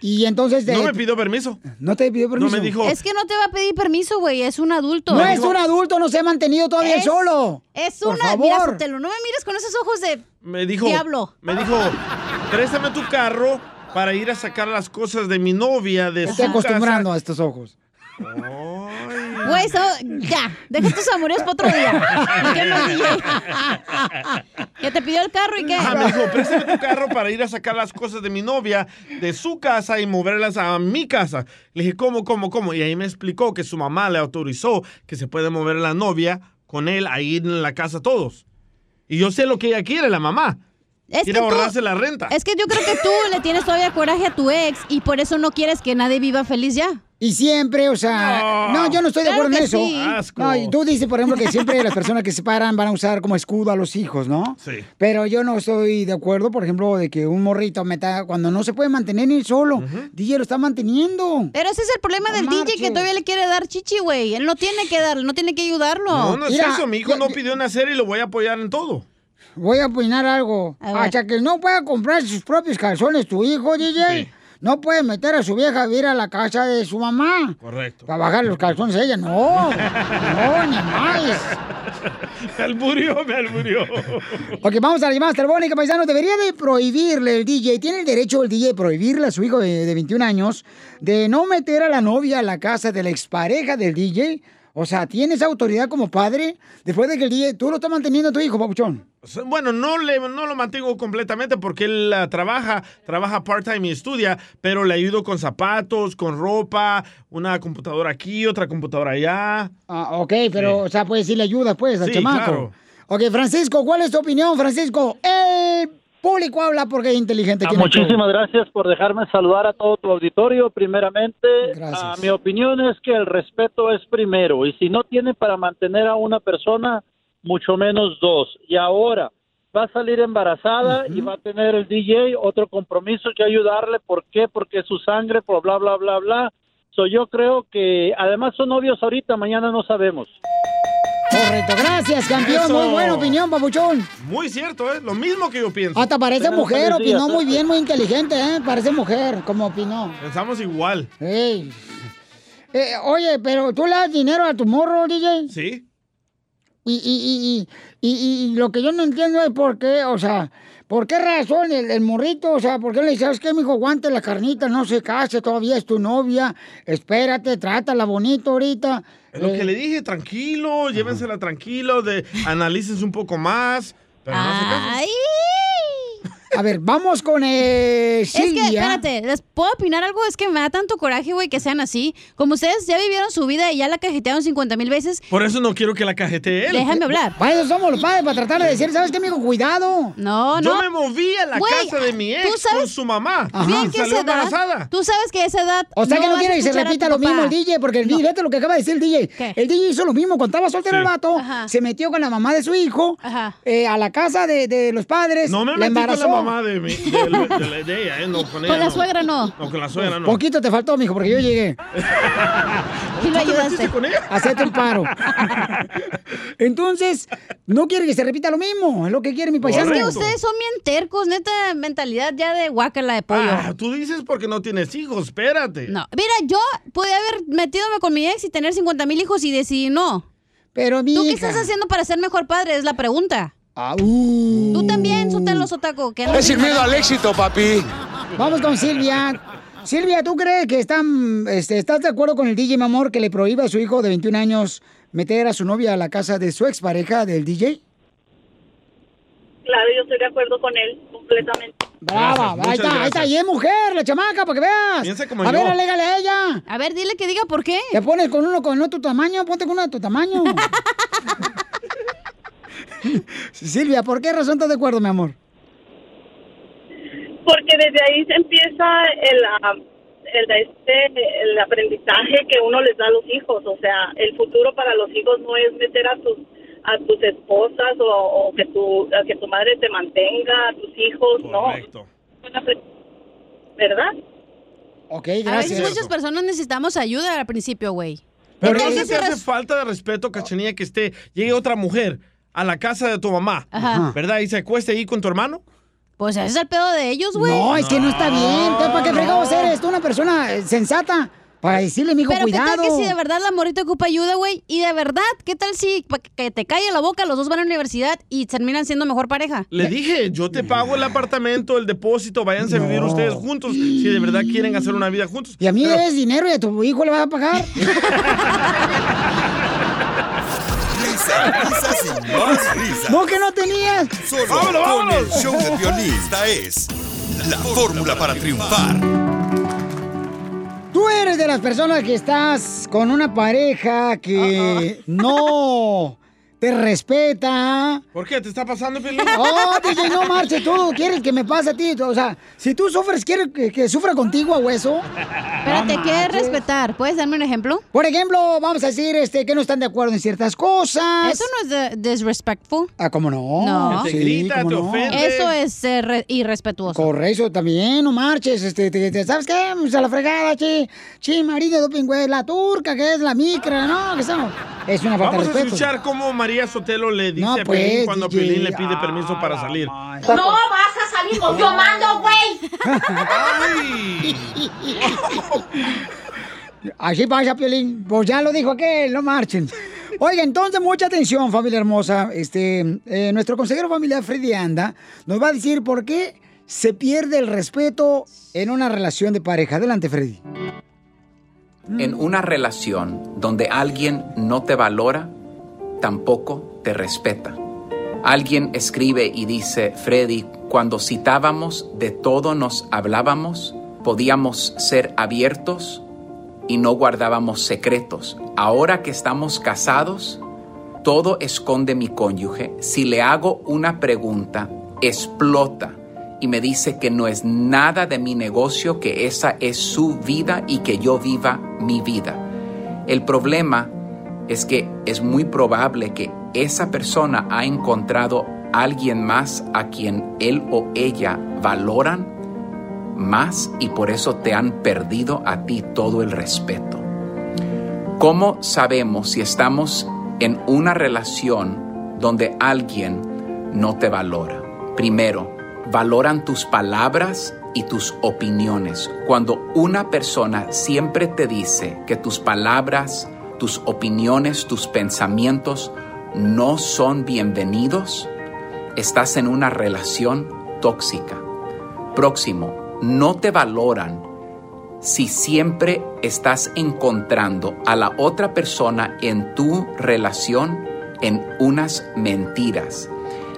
Y entonces... No eh, me pidió permiso. ¿No te pidió permiso? me dijo- Es que no te va a pedir permiso, güey. Es un adulto. No es un adulto, no se ha mantenido todavía Es- solo. Es Por una. favor. Mira, Sotelo, no me mires con esos ojos de. Me dijo, Diablo. me dijo, préstame tu carro para ir a sacar las cosas de mi novia de Estoy su acostumbrando a estos ojos. Güey, eso. Ya. Deja tus amoríos para otro día. ¿Y qué más, DJ? Que te pidió el carro y qué. Ajá, me dijo, préstame tu carro para ir a sacar las cosas de mi novia de su casa y moverlas a mi casa. Le dije, ¿cómo, cómo, cómo? Y ahí me explicó que su mamá le autorizó que se puede mover la novia con él ahí en la casa todos. Y yo sé lo que ella quiere, la mamá. Es quiere que tú- ahorrarse la renta. Es que yo creo que tú le tienes todavía coraje a tu ex y por eso no quieres que nadie viva feliz ya. Y siempre, o sea, no, yo no estoy de acuerdo en eso. sí. Asco. No, y tú dices, por ejemplo, que siempre las personas que se paran van a usar como escudo a los hijos, ¿no? Sí. Pero yo no estoy de acuerdo, por ejemplo, de que un morrito meta cuando no se puede mantener ni él solo. DJ lo está manteniendo. Pero ese es el problema del DJ que todavía le quiere dar chichi, güey. Él no tiene que darle, no tiene que ayudarlo. No, no es eso. Mi hijo no pidió nacer y lo voy a apoyar en todo. Voy a opinar algo. Hasta que no pueda comprar sus propios calzones tu hijo, DJ, no puede meter a su vieja a vivir a la casa de su mamá. Correcto. Para bajar los calzones a ella, no. No, ni más. Me alburió, me alburió. Ok, vamos a la llamada telefónica, paisanos. Debería de prohibirle el DJ, tiene el derecho el DJ de prohibirle a su hijo de, de 21 años de no meter a la novia a la casa de la expareja del DJ. O sea, ¿tienes autoridad como padre después de que el DJ, tú lo estás manteniendo a tu hijo, papuchón? Bueno, no, le, no lo mantengo completamente porque él trabaja, trabaja part-time y estudia, pero le ayudo con zapatos, con ropa, una computadora aquí, otra computadora allá. Ah, ok, pero, o sea, pues sí le ayudas, pues, al Sí, chamaco. claro. Ok, Francisco, ¿cuál es tu opinión, Francisco? El público habla porque es inteligente. Ah, muchísimas gracias por dejarme saludar a todo tu auditorio. Primeramente, Gracias. ah, mi opinión es que el respeto es primero y si no tiene para mantener a una persona, mucho menos dos. Y ahora va a salir embarazada y va a tener el DJ otro compromiso que ayudarle. ¿Por qué? Porque su sangre, por bla, bla, bla, bla. So, yo creo que además son novios ahorita, mañana no sabemos. Correcto, gracias, campeón. Eso. Muy buena opinión, papuchón. Muy cierto, ¿eh? Lo mismo que yo pienso. Hasta parece Pero mujer, opinó muy bien, muy inteligente, ¿eh? Parece mujer, como opinó. Pensamos igual. Eh, oye, pero tú le das dinero a tu morro, DJ. Sí. Y, y, y, y, y- y lo que yo no entiendo es por qué, o sea, ¿por qué razón el, el morrito? O sea, ¿por qué le dices, ¿sabes qué, mijo? Aguante la carnita, no se case, todavía es tu novia. Espérate, trátala bonito ahorita. Es lo Eh, que le dije, tranquilo, llévensela tranquilo, de, analícense un poco más. Pero no se casen. A ver, vamos con eh, Es que, espérate, ¿les puedo opinar algo? Es que me da tanto coraje, güey, que sean así. Como ustedes ya vivieron su vida y ya la cajetearon 50 mil veces, Por eso no quiero que la cajete él. déjame hablar. Para eso somos los padres, para tratar de decir, ¿sabes qué, mijo? Cuidado. No, Yo no. me moví a la Güey, casa de mi ¿tú ex sabes con su mamá. Bien que Salió esa edad, embarazada. tú sabes que a esa edad. O sea que no quiere que se repita lo mismo el DJ, porque el DJ, fíjate lo que acaba de decir el DJ. El DJ hizo lo mismo cuando estaba soltero Sí. el vato, Ajá. se metió con la mamá de su hijo eh, a la casa de, de los padres. No me la embarazó. Mamá de, mi, de, de- de la- de ella, ¿eh? No, con ella. Con la no. suegra no. No, con la suegra no. Poquito te faltó, mijo, porque yo llegué. Y lo ayudaste. con ella? Hacete un paro. Entonces, no quiere que se repita lo mismo. Es lo que quiere mi Es paisano. que ustedes son bien tercos, neta, mentalidad ya de guacala de pollo. Ah, tú dices porque no tienes hijos, espérate. No, mira, yo podía haber metido con mi ex y tener 50 mil hijos y decidí no. Pero ¿Tú qué estás haciendo para ser mejor padre? Es la pregunta. Ah, uh. Tú también, Sotelo Sotaco. que andas Es sin miedo al éxito, papi. Vamos con Silvia. Silvia, ¿tú crees que están, este, estás de acuerdo con el DJ, mi amor, que le prohíba a su hijo de 21 años meter a su novia a la casa de su expareja del DJ? Claro, yo estoy de acuerdo con él completamente. Brava, Gracias, ahí está, ahí está, y es mujer, la chamaca, para que veas. Piensa como a yo. ver, alégale a ella. A ver, dile que diga por qué. Te pones con uno con no tu tamaño, ponte con uno de tu tamaño. Silvia, ¿por qué razón estás de acuerdo, mi amor? Porque desde ahí se empieza el, el, este, el aprendizaje que uno les da a los hijos. O sea, el futuro para los hijos no es meter a tus a tus esposas o, o que tu a que tu madre te mantenga, a tus hijos, Correcto. no. ¿Verdad? Ok, A veces muchas personas necesitamos ayuda al principio, güey. Pero ¿Qué tal no que te si hace falta de respeto, Cachanilla, que esté, llegue otra mujer a la casa de tu mamá, Ajá. ¿verdad? Y se acueste ahí con tu hermano. Pues ese es el pedo de ellos, güey. No, es que no está bien. Entonces, ¿Para qué fregados eres tú una persona eh, sensata? Para decirle, mijo, Pero cuidado. qué tal que si de verdad la morrita ocupa ayuda, güey, y de verdad, ¿qué tal si que te calle la boca, los dos van a la universidad y terminan siendo mejor pareja? Le dije, yo te pago el apartamento, el depósito, váyanse a vivir ustedes juntos si de verdad quieren hacer una vida juntos. Y a mí Pero- debes dinero y a tu hijo le vas a pagar. Risas, risas y más risas. ¿Vos que no tenías? Solo Vámonos, con el show de violín. Esta es la fórmula para triunfar. Tú eres de las personas que estás con una pareja que no te respeta. ¿Por qué? ¿Te está pasando, Pelín? Oh, DJ, no marches, tú quieres que me pase a ti. O sea, si tú sufres, ¿quieres que, que sufra contigo a hueso? Pero No te quieres respetar. ¿Puedes darme un ejemplo? Por ejemplo, vamos a decir este, que no están de acuerdo en ciertas cosas. Eso no es de- disrespectful. Ah, ¿cómo no? No. Te grita, ¿cómo te no? ofende. Eso es ser re- irrespetuoso. Correcto, también, no marches, este, te- te- ¿sabes qué? A la fregada, chi, chi, marido de pingüe, la turca, que es la micra, no, que eso es una falta Vamos de a respeto. escuchar cómo María Sotelo le dice No, a Pelín pues, cuando DJ. Pelín le pide permiso para salir. No vas a salir con yo mando, güey. Así pasa, Piolín. Pues ya lo dijo aquel, no marchen. Oiga, entonces, mucha atención, familia hermosa. Este, eh, nuestro consejero familiar, Freddy Anda, nos va a decir por qué se pierde el respeto en una relación de pareja. Adelante, Freddy. En una relación donde alguien no te valora, tampoco te respeta. Alguien escribe y dice, Freddy, cuando citábamos de todo nos hablábamos, podíamos ser abiertos y no guardábamos secretos. Ahora que estamos casados, todo esconde mi cónyuge. Si le hago una pregunta, explota y me dice que no es nada de mi negocio, que esa es su vida y que yo viva mi vida. El problema es que es muy probable que esa persona ha encontrado a alguien más a quien él o ella valoran más y por eso te han perdido a ti todo el respeto. ¿Cómo sabemos si estamos en una relación donde alguien no te valora? Primero, valoran tus palabras y tus opiniones. Cuando una persona siempre te dice que tus palabras, tus opiniones, tus pensamientos no son bienvenidos, estás en una relación tóxica. Próximo, no te valoran si siempre estás encontrando a la otra persona en tu relación en unas mentiras.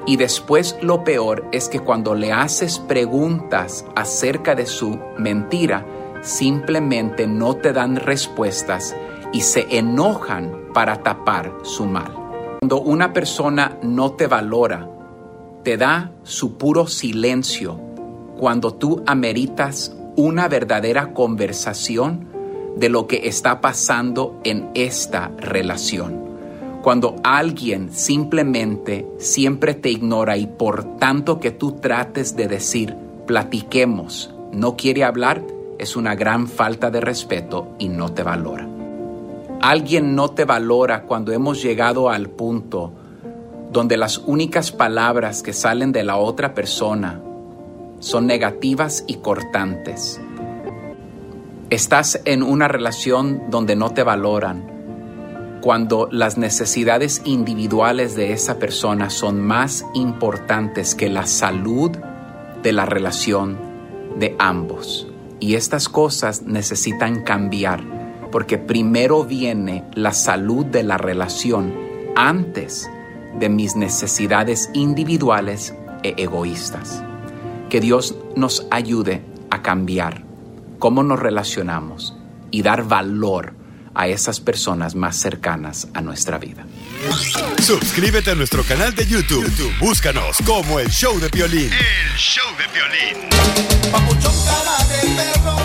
Y después lo peor es que cuando le haces preguntas acerca de su mentira, simplemente no te dan respuestas y se enojan para tapar su mal. Cuando una persona no te valora, te da su puro silencio cuando tú ameritas una verdadera conversación de lo que está pasando en esta relación. Cuando alguien simplemente siempre te ignora y por tanto que tú trates de decir, platiquemos, no quiere hablar, es una gran falta de respeto y no te valora. Alguien no te valora cuando hemos llegado al punto donde las únicas palabras que salen de la otra persona son negativas y cortantes. Estás en una relación donde no te valoran cuando las necesidades individuales de esa persona son más importantes que la salud de la relación de ambos. Y estas cosas necesitan cambiar porque primero viene la salud de la relación antes de mis necesidades individuales e egoístas. Que Dios nos ayude a cambiar cómo nos relacionamos y dar valor a esas personas más cercanas a nuestra vida. Suscríbete a nuestro canal de YouTube. YouTube, Búscanos como el show de violín. El show de violín.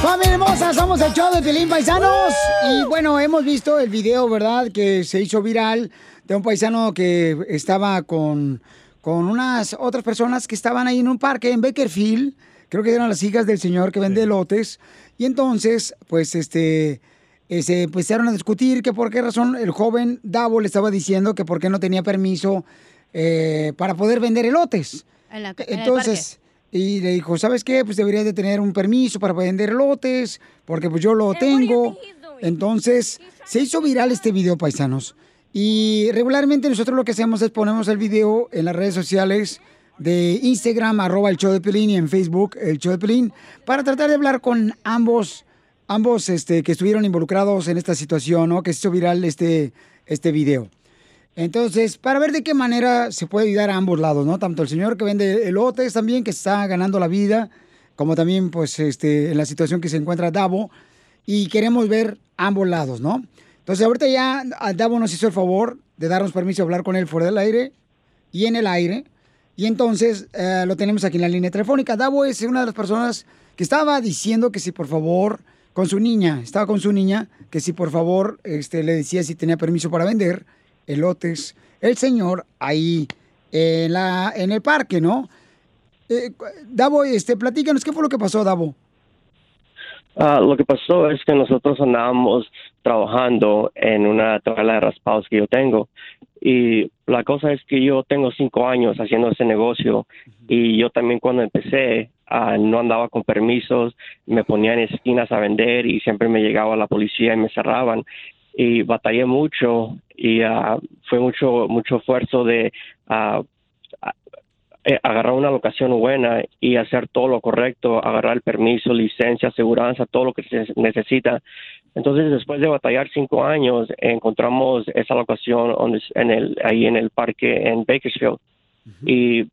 Familia hermosa, somos el show de Pelín Paisanos. Y bueno, hemos visto el video, ¿verdad? Que se hizo viral de un paisano que estaba con, con unas otras personas que estaban ahí en un parque en Bakerfield. Creo que eran las hijas del señor que vende lotes. Y entonces, pues, este, se empezaron a discutir que por qué razón el joven Davo le estaba diciendo que por qué no tenía permiso eh, para poder vender elotes. En la- en el Entonces, y le dijo, ¿sabes qué? Pues deberías de tener un permiso para vender elotes, porque pues yo lo tengo. Entonces, se hizo viral este video, paisanos. Y regularmente nosotros lo que hacemos es ponemos el video en las redes sociales de Instagram, arroba el show de Pelín, y en Facebook, el show de Pelín, para tratar de hablar con ambos, ambos este, que estuvieron involucrados en esta situación, ¿no? Que se hizo viral este, este video. Entonces, para ver de qué manera se puede ayudar a ambos lados, ¿no? Tanto el señor que vende elotes también, que está ganando la vida, como también, pues, este, en la situación que se encuentra Davo. Y queremos ver ambos lados, ¿no? Entonces, ahorita ya a Davo nos hizo el favor de darnos permiso de hablar con él fuera del aire y en el aire. Y entonces eh, lo tenemos aquí en la línea telefónica. Davo es una de las personas que estaba diciendo que si por favor, con su niña, estaba con su niña, que si por favor este, le decía si tenía permiso para vender elotes, el señor ahí en, la, en el parque, ¿no? Eh, Davo, este, platícanos, ¿qué fue lo que pasó, Davo? Ah, lo que pasó es que nosotros andábamos trabajando en una tabla de raspados que yo tengo y la cosa es que yo tengo cinco años haciendo ese negocio y yo también cuando empecé ah, no andaba con permisos, me ponía en esquinas a vender y siempre me llegaba la policía y me cerraban y batallé mucho y ah, fue mucho mucho esfuerzo de eh, agarrar una locación buena y hacer todo lo correcto, agarrar el permiso, licencia, aseguranza, todo lo que se necesita. Entonces, después de batallar cinco años, encontramos esa locación en el, ahí en el parque en Bakersfield. Y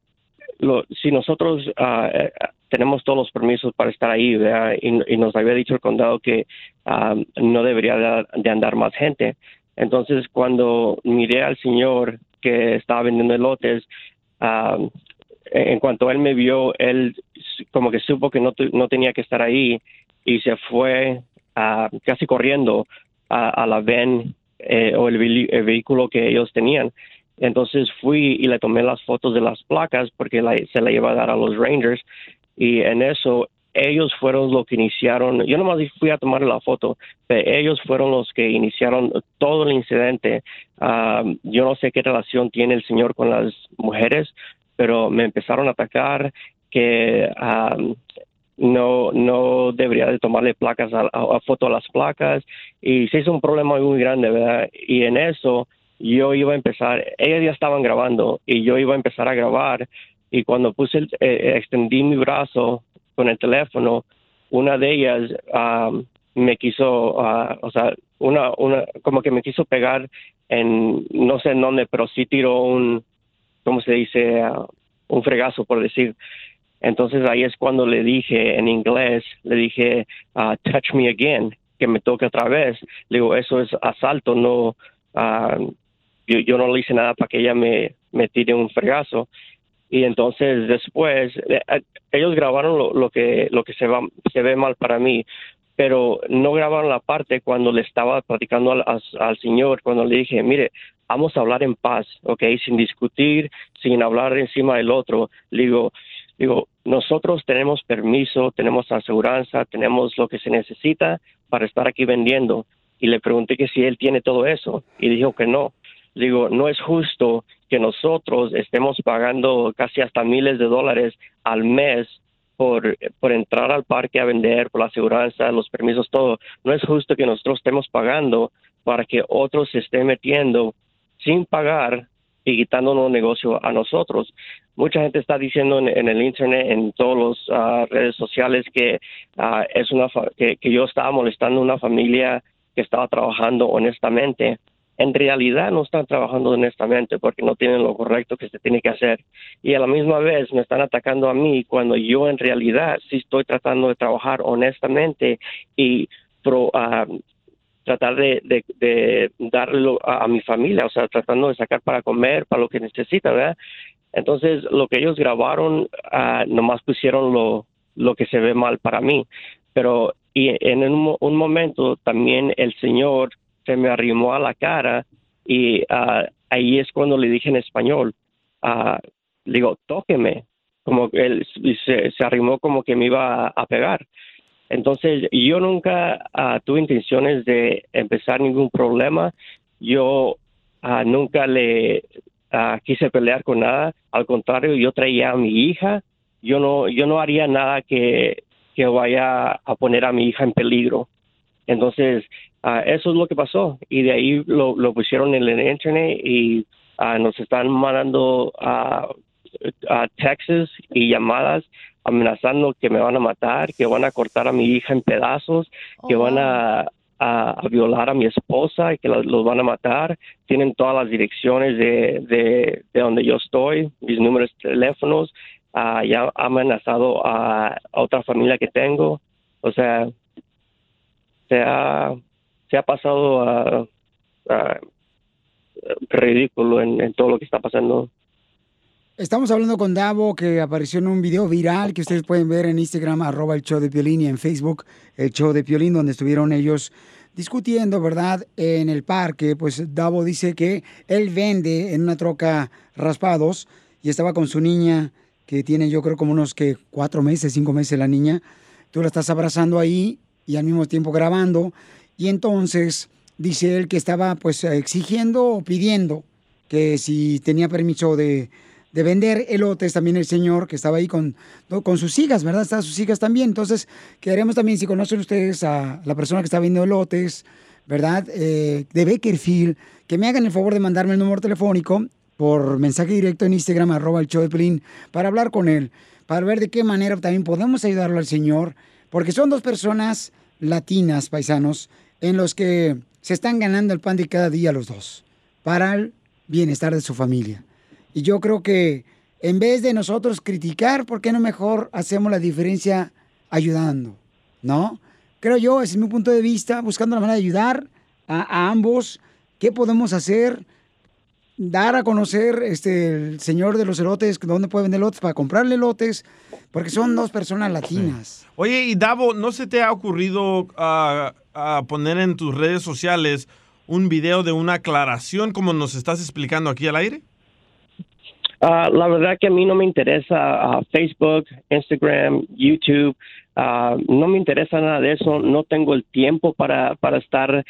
lo, si nosotros eh, tenemos todos los permisos para estar ahí. Y, nos había dicho el condado que ah, no debería de, andar más gente. Entonces, cuando miré al señor que estaba vendiendo elotes, ah, en cuanto él me vio, él como que supo que no, no tenía que estar ahí y se fue ah, casi corriendo a, la van eh, o el vehículo que ellos tenían. Entonces fui y le tomé las fotos de las placas porque se la iba a dar a los Rangers y en eso ellos fueron los que iniciaron, yo nomás fui a tomar la foto, pero ellos fueron los que iniciaron todo el incidente. Ah, yo no sé qué relación tiene el señor con las mujeres, pero me empezaron a atacar que ah, no no debería de tomarle placas a, a- a foto a las placas y se hizo un problema muy grande, ¿verdad? Y en eso yo iba a empezar, ellas ya estaban grabando y yo iba a empezar a grabar y cuando puse el, eh, extendí mi brazo con el teléfono, una de ellas ah, me quiso, ah, o sea, una, una, como que me quiso pegar en, no sé en dónde, pero sí tiró un, ¿cómo se dice? Ah, un fregazo, por decir. Entonces ahí es cuando le dije en inglés, le dije, ah, touch me again, que me toque otra vez. Le digo, eso es asalto, no, ah, yo, yo no le hice nada para que ella me, me tire un fregazo. Y entonces después, eh, eh, ellos grabaron lo, lo que, lo que se, va, se ve mal para mí, pero no grabaron la parte cuando le estaba platicando al, al, señor, cuando le dije, mire, vamos a hablar en paz, ¿ok? Sin discutir, sin hablar encima del otro. Le digo, digo, nosotros tenemos permiso, tenemos aseguranza, tenemos lo que se necesita para estar aquí vendiendo. Y le pregunté que si él tiene todo eso y dijo que no. Digo, no es justo que nosotros estemos pagando casi hasta miles de dólares al mes por, por entrar al parque a vender, por la aseguranza, los permisos, todo. No es justo que nosotros estemos pagando para que otros se estén metiendo sin pagar y quitándonos negocio a nosotros. Mucha gente está diciendo en, el internet, en todas las redes sociales que ah, es una fa- que, que yo estaba molestando a una familia que estaba trabajando honestamente. En realidad no están trabajando honestamente porque no tienen lo correcto que se tiene que hacer. Y a la misma vez me están atacando a mí cuando yo en realidad sí estoy tratando de trabajar honestamente y pro, ah, tratar de, de, darlo a, mi familia, o sea, tratando de sacar para comer, para lo que necesita, ¿verdad? Entonces, lo que ellos grabaron, ah, nomás pusieron lo, lo que se ve mal para mí. Pero y en un momento también el señor se me arrimó a la cara y ah, ahí es cuando le dije en español, ah, le digo, tóqueme, como él se, arrimó como que me iba a, pegar. Entonces, yo nunca ah, tuve intenciones de empezar ningún problema. Yo nunca le quise pelear con nada. Al contrario, yo traía a mi hija. Yo no, yo no haría nada que, que vaya a poner a mi hija en peligro. Entonces, ah, eso es lo que pasó. Y de ahí lo, lo pusieron en el internet y ah, nos están mandando a textos y llamadas amenazando que me van a matar, que van a cortar a mi hija en pedazos, que van a, a- a violar a mi esposa y que los, los van a matar. Tienen todas las direcciones de, de, de donde yo estoy, mis números de teléfonos. Ah, ya ha amenazado a, a otra familia que tengo. O sea, se ha, se ha pasado a, ridículo en, en todo lo que está pasando. Estamos hablando con Davo, que apareció en un video viral que ustedes pueden ver en Instagram, arroba el show de Piolín, y en Facebook, el show de Piolín, donde estuvieron ellos discutiendo, ¿verdad? En el parque, pues Davo dice que él vende en una troca raspados y estaba con su niña, que tiene yo creo como unos que cuatro meses, cinco meses la niña. Tú la estás abrazando ahí y al mismo tiempo grabando. Y entonces dice él que estaba pues exigiendo o pidiendo que si tenía permiso de, de vender elotes, también el señor que estaba ahí con, con sus hijas, ¿verdad? Están sus hijas también. Entonces, queremos también, si conocen ustedes a la persona que está vendiendo elotes, ¿verdad? Eh, de Bakerfield, que me hagan el favor de mandarme el número telefónico por mensaje directo en Instagram, arroba el show de Pelín, para hablar con él, para ver de qué manera también podemos ayudarlo al señor, porque son dos personas latinas, paisanos, en los que se están ganando el pan de cada día los dos, para el bienestar de su familia. Y yo creo que en vez de nosotros criticar, ¿por qué no mejor hacemos la diferencia ayudando? ¿No? Creo yo, ese es mi punto de vista, buscando la manera de ayudar a, ambos. ¿Qué podemos hacer? Dar a conocer este, el señor de los elotes, dónde puede vender elotes para comprarle elotes, porque son dos personas latinas. Oye, y Davo, ¿no se te ha ocurrido ah, ah, poner en tus redes sociales un video de una aclaración como nos estás explicando aquí al aire? Ah, la verdad que a mí no me interesa ah, Facebook, Instagram, YouTube. ah, no me interesa nada de eso. No tengo el tiempo para, para estar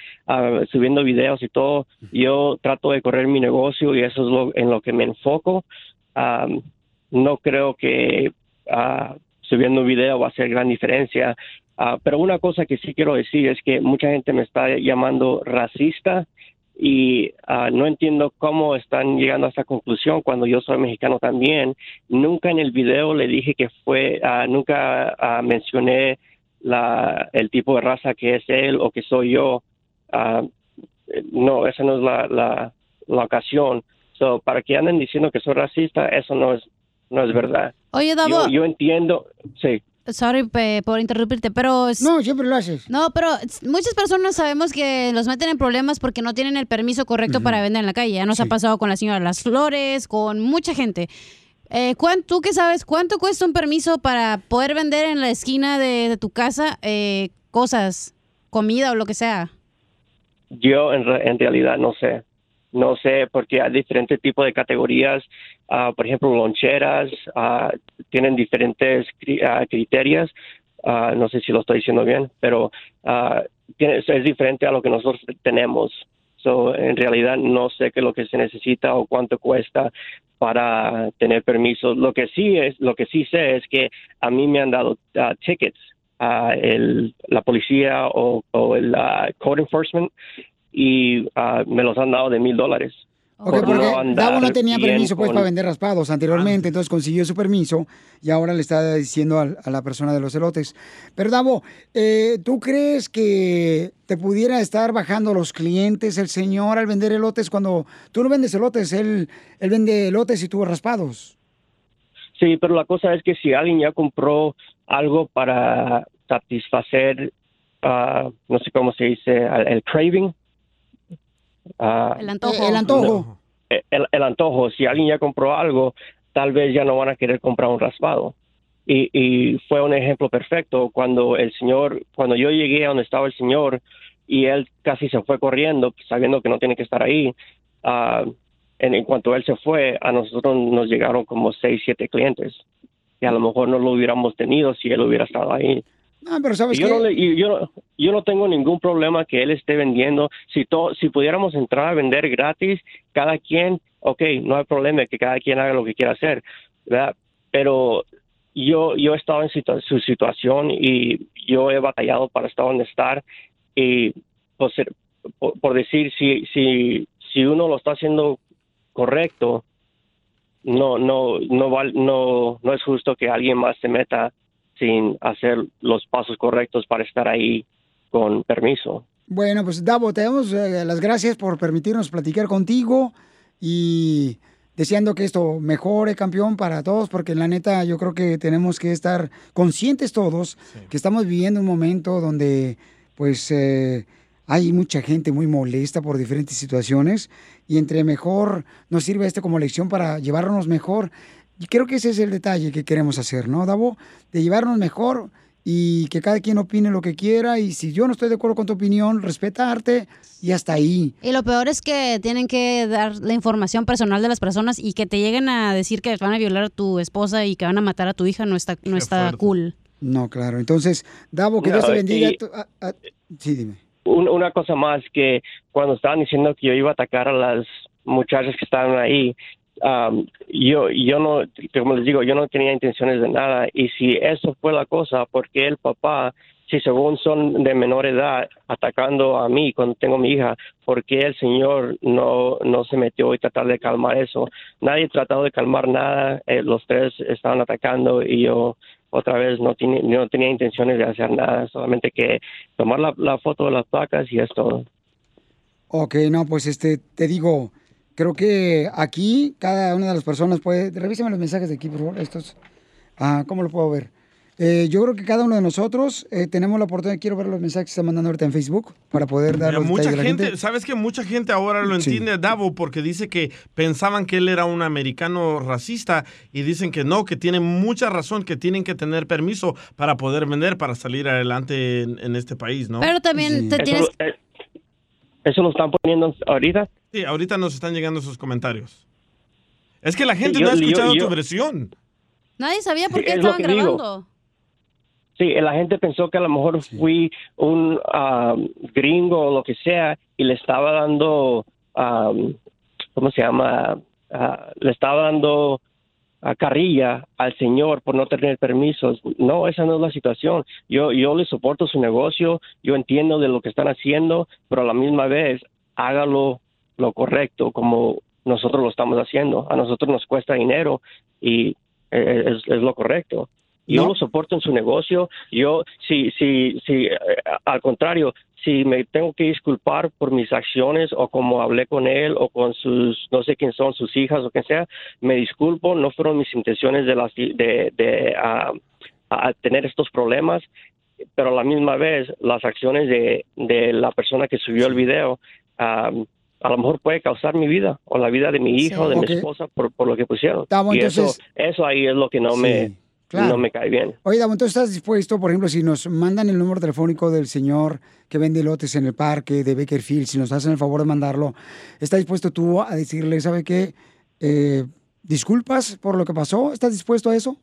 subiendo videos y todo. Yo trato de correr mi negocio y eso es lo, en lo que me enfoco. Ah, no creo que subiendo un video va a hacer gran diferencia. Ah, pero una cosa que sí quiero decir es que mucha gente me está llamando racista y ah, no entiendo cómo están llegando a esa conclusión cuando yo soy mexicano también. Nunca en el video le dije que fue, ah, nunca mencioné la, el tipo de raza que es él o que soy yo. No, esa no es la, la, la ocasión. So, para que anden diciendo que soy racista, eso no es, no es verdad. Oye, Davo. Yo, yo entiendo, sí. Sorry pe- por interrumpirte, pero... No, siempre lo haces. No, pero muchas personas sabemos que los meten en problemas porque no tienen el permiso correcto para vender en la calle. Ya nos ha pasado con la señora Las Flores, con mucha gente. Eh, ¿cuán- ¿Tú qué sabes? ¿Cuánto cuesta un permiso para poder vender en la esquina de, de tu casa eh, cosas, comida o lo que sea? Yo en, re- en realidad no sé. No sé porque hay diferentes tipos de categorías. Ah, por ejemplo, loncheras ah, tienen diferentes cri- ah, criterios. No sé si lo estoy diciendo bien, pero tiene- es diferente a lo que nosotros tenemos. So, en realidad no sé qué es lo que se necesita o cuánto cuesta para tener permisos. Lo que sí es, lo que sí sé es que a mí me han dado tickets a el, la policía o, o el code enforcement y me los han dado de mil dólares. Ok, por porque no Davo no tenía permiso pues con- para vender raspados anteriormente, entonces consiguió su permiso y ahora le está diciendo al- a, la persona de los elotes. Pero Davo, eh, ¿tú crees que te pudiera estar bajando los clientes el señor al vender elotes cuando tú no vendes elotes, él, él vende elotes y tú raspados? Sí, pero la cosa es que si alguien ya compró algo para satisfacer, ah, no sé cómo se dice, el craving. Ah, El antojo. Eh, el antojo. el, el antojo, si alguien ya compró algo, tal vez ya no van a querer comprar un raspado. Y, y fue un ejemplo perfecto cuando el señor, cuando yo llegué a donde estaba el señor y él casi se fue corriendo, sabiendo que no tiene que estar ahí. ah, en, en cuanto él se fue, a nosotros nos llegaron como seis, siete clientes. Y a lo mejor no lo hubiéramos tenido si él hubiera estado ahí. Ah, pero ¿sabes yo qué? No le- y yo, no- yo no tengo ningún problema que él esté vendiendo. Si, to- si pudiéramos entrar a vender gratis, cada quien, ok, no hay problema que cada quien haga lo que quiera hacer, ¿verdad? Pero yo, yo he estado en su situación y yo he batallado para estar donde estar y pues, ser- por, por decir, si, si, si uno lo está haciendo correcto, no, no, no, no, no es justo que alguien más se meta sin hacer los pasos correctos para estar ahí con permiso. Bueno, pues Davo, te damos eh, las gracias por permitirnos platicar contigo y deseando que esto mejore, campeón, para todos, porque la neta yo creo que tenemos que estar conscientes todos que estamos viviendo un momento donde pues eh, hay mucha gente muy molesta por diferentes situaciones y entre mejor nos sirve esto como lección para llevarnos mejor. Y creo que ese es el detalle que queremos hacer, ¿no, Davo? De llevarnos mejor y que cada quien opine lo que quiera y si yo no estoy de acuerdo con tu opinión, respetarte y hasta ahí. Y lo peor es que tienen que dar la información personal de las personas y que te lleguen a decir que van a violar a tu esposa y que van a matar a tu hija no está, no está cool. No, claro. Entonces, Davo, que Dios No, te bendiga. y- Tu- a- a- Sí, dime. Un- una cosa más que cuando estaban diciendo que yo iba a atacar a las muchachas que estaban ahí, um, yo, yo no, como les digo, yo no tenía intenciones de nada. Y si eso fue la cosa, porque el papá, si según son de menor edad, atacando a mí cuando tengo mi hija, ¿por qué el señor no, no se metió y tratar de calmar eso? Nadie tratado de calmar nada, eh, los tres estaban atacando y yo otra vez no, tiene, no tenía intenciones de hacer nada, solamente que tomar la, la foto de las placas y es todo. Ok, no, pues este, te digo, creo que aquí cada una de las personas puede. Revísame los mensajes de aquí, por favor. Estos. Ah, ¿cómo lo puedo ver? Eh, yo creo que cada uno de nosotros eh, tenemos la oportunidad. Quiero ver los mensajes que está mandando ahorita en Facebook para poder dar los mucha detalles de la gente, gente. ¿sabes que mucha gente ahora lo Sí. entiende a Davo porque dice que pensaban que él era un americano racista y dicen que no, que tienen mucha razón, que tienen que tener permiso para poder vender, para salir adelante en, en este país, ¿no? Pero también te Eso- tienes... eh, ¿Eso lo están poniendo ahorita? Sí, ahorita nos están llegando esos comentarios. Es que la gente Sí, yo- no ha escuchado yo- tu versión. Nadie sabía por Sí, qué es lo estaban que digo. grabando. Sí, la gente pensó que a lo mejor fui un ah, gringo o lo que sea y le estaba dando, ah, ¿cómo se llama? Ah, le estaba dando ah, carrilla al señor por no tener permisos. No, esa no es la situación. Yo, yo le soporto su negocio, yo entiendo de lo que están haciendo, pero a la misma vez hágalo lo correcto como nosotros lo estamos haciendo. A nosotros nos cuesta dinero y eh, es, es lo correcto. Yo lo soporto en su negocio. Yo, si, si, si, eh, al contrario, si me tengo que disculpar por mis acciones o como hablé con él o con sus, no sé quién son, sus hijas o quien sea, me disculpo. No fueron mis intenciones de, las, de, de ah, a tener estos problemas, pero a la misma vez las acciones de, de la persona que subió el video. ah, a lo mejor puede causar mi vida o la vida de mi hija o de mi esposa por, por lo que pusieron. Estamos, y entonces- eso, eso ahí es lo que no Sí, me claro. no me cae bien. Oye, Davo, entonces estás dispuesto, por ejemplo, si nos mandan el número telefónico del señor que vende lotes en el parque de Bakerfield, si nos hacen el favor de mandarlo, ¿estás dispuesto tú a decirle, ¿sabe qué? Eh, disculpas por lo que pasó. ¿Estás dispuesto a eso?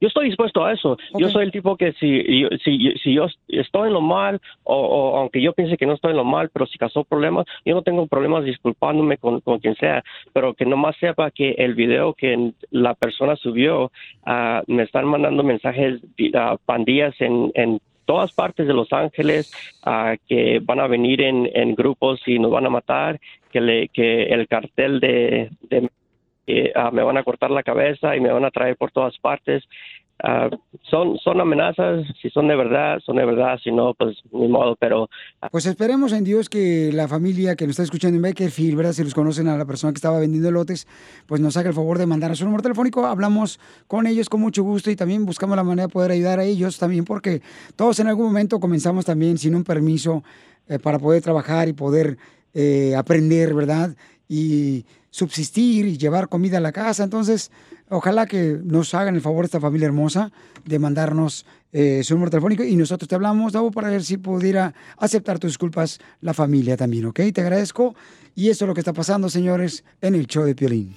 Yo estoy dispuesto a eso. Yo soy el tipo que si yo, si, si yo estoy en lo mal, o, o aunque yo piense que no estoy en lo mal, pero si causó problemas, yo no tengo problemas disculpándome con, con quien sea, pero que nomás sepa que el video que la persona subió, ah, me están mandando mensajes, a pandillas en, en todas partes de Los Ángeles ah, que van a venir en, en grupos y nos van a matar, que, le, que el cartel de, de ah, me van a cortar la cabeza y me van a traer por todas partes. Ah, son, son amenazas, si son de verdad, son de verdad, si no, pues ni modo, pero Pues esperemos en Dios que la familia que nos está escuchando en Bakerfield, ¿verdad? Si los conocen a la persona que estaba vendiendo lotes, pues nos haga el favor de mandar a su número telefónico. Hablamos con ellos con mucho gusto y también buscamos la manera de poder ayudar a ellos también, porque todos en algún momento comenzamos también sin un permiso eh, para poder trabajar y poder eh, aprender, ¿verdad? Y subsistir y llevar comida a la casa. Entonces, ojalá que nos hagan el favor esta familia hermosa de mandarnos eh, su número telefónico y nosotros te hablamos, Davo, para ver si pudiera aceptar tus disculpas la familia también, ¿ok? Te agradezco. Y eso es lo que está pasando, señores, en el show de Piolín.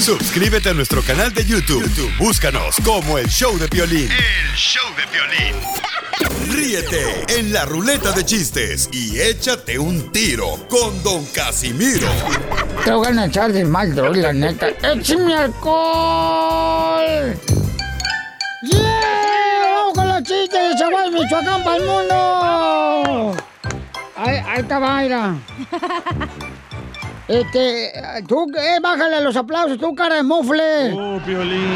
Suscríbete a nuestro canal de YouTube. YouTube, Búscanos como el show de Piolín. El show de Piolín. Ríete en la ruleta de chistes y échate un tiro con Don Casimiro. Te voy a echar de mal, la neta. ¡Échame alcohol! ¡Yeah! ¡Vamos con los chistes de Chihuahua, Michoacán para el mundo! Ahí, ahí está. Este, tú, eh, bájale los aplausos, tú, cara de mofle. Oh, Piolín.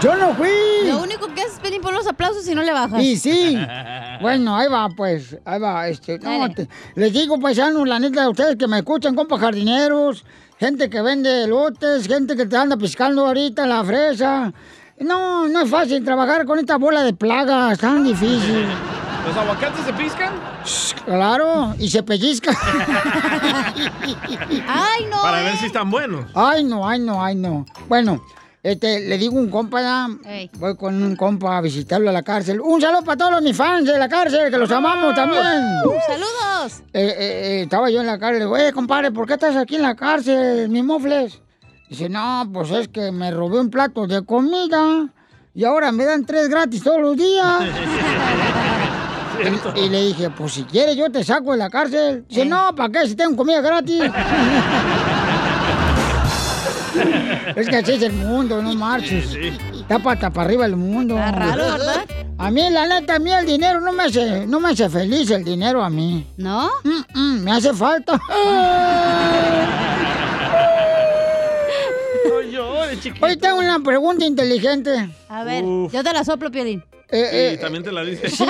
Yo no fui. Lo único que haces es pedir por los aplausos y no le bajas. Y sí. Bueno, ahí va, pues. Ahí va. Este, no, te- les digo, paisanos, la neta de ustedes que me escuchan, compa jardineros, gente que vende elotes, gente que te anda piscando ahorita la fresa. No, no es fácil trabajar con esta bola de plagas, tan difícil. ¿Los aguacates se piscan? Claro, y se pellizca. ¡Ay, no! Para ver si están buenos. Ay, no, ay, no, ay, no. Bueno, este, le digo a un compa, ya, voy con un compa a visitarlo a la cárcel. Un saludo para todos mis fans de la cárcel, que los amamos también. ¡Saludos! Eh, eh, eh, estaba yo en la cárcel, le digo, eh, compadre, ¿por qué estás aquí en la cárcel, mi mofles? Dice, no, pues es que me robé un plato de comida y ahora me dan tres gratis todos los días. Y, y le dije, pues si quieres yo te saco de la cárcel. Dice, no, ¿para qué si tengo comida gratis? es que así es el mundo, no marches. Está pata para arriba el mundo. Está raro, ¿verdad? A mí, la neta, a mí el dinero no me hace, no me hace feliz el dinero a mí. ¿No? me hace falta. Hoy tengo una pregunta inteligente. A ver, yo te la soplo, Piolín. Eh, Sí, también te la dice. Si,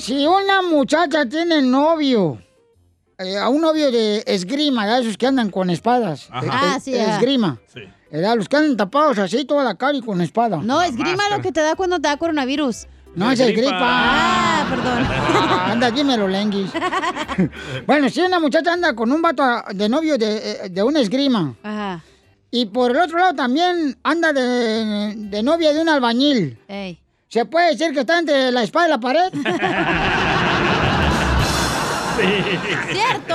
si una muchacha tiene novio, eh, a un novio de esgrima, ¿verdad? esos que andan con espadas. Ajá. Eh, Ah, eh, sí, ajá. Esgrima. ¿verdad? Los que andan tapados así toda la cara y con espada. No, esgrima lo que te da cuando te da coronavirus. No, es el gripa. Ah, perdón. Ah, anda, dímelo, Lenguis. bueno, si una muchacha anda con un vato de novio de, eh, de una esgrima. Ajá. Y por el otro lado también anda de, de novia de un albañil. Ey. ¿Se puede decir que está entre la espada y la pared? ¡Cierto!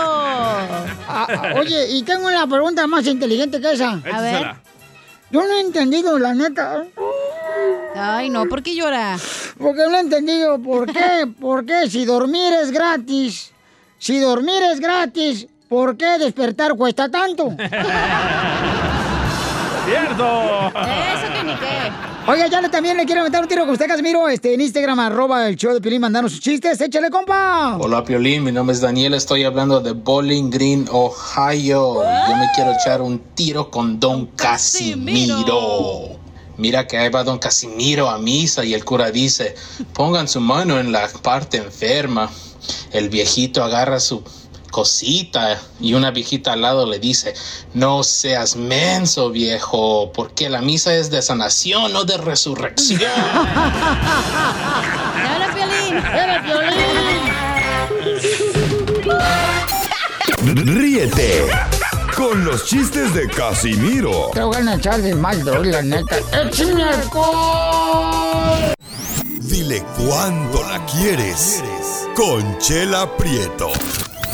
Ah, oye, y tengo una pregunta más inteligente que esa. A ver. Yo no he entendido, la neta. Ay, no, ¿por qué llora? Porque no he entendido por qué, por qué si dormir es gratis, si dormir es gratis, ¿por qué despertar cuesta tanto? ¡Cierto! Eso que ni qué. Oiga, ya le, también le quiero meter un tiro con usted, Casimiro, este, en Instagram, arroba el show de Pilín, mandanos sus chistes, échale, compa. Hola Piolín, mi nombre es Daniel, estoy hablando de Bowling Green, Ohio. Yo me quiero echar un tiro con Don Casimiro. Mira que ahí va Don Casimiro a misa y el cura dice, pongan su mano en la parte enferma. El viejito agarra su cosita y una viejita al lado le dice, no seas menso viejo, porque la misa es de sanación, no de resurrección. ¡Era Piolín! ¡Era Ríete con los chistes de Casimiro Te voy a echar de mal, la neta. ¡Échame alcohol! Dile cuándo la quieres. Conchela Prieto.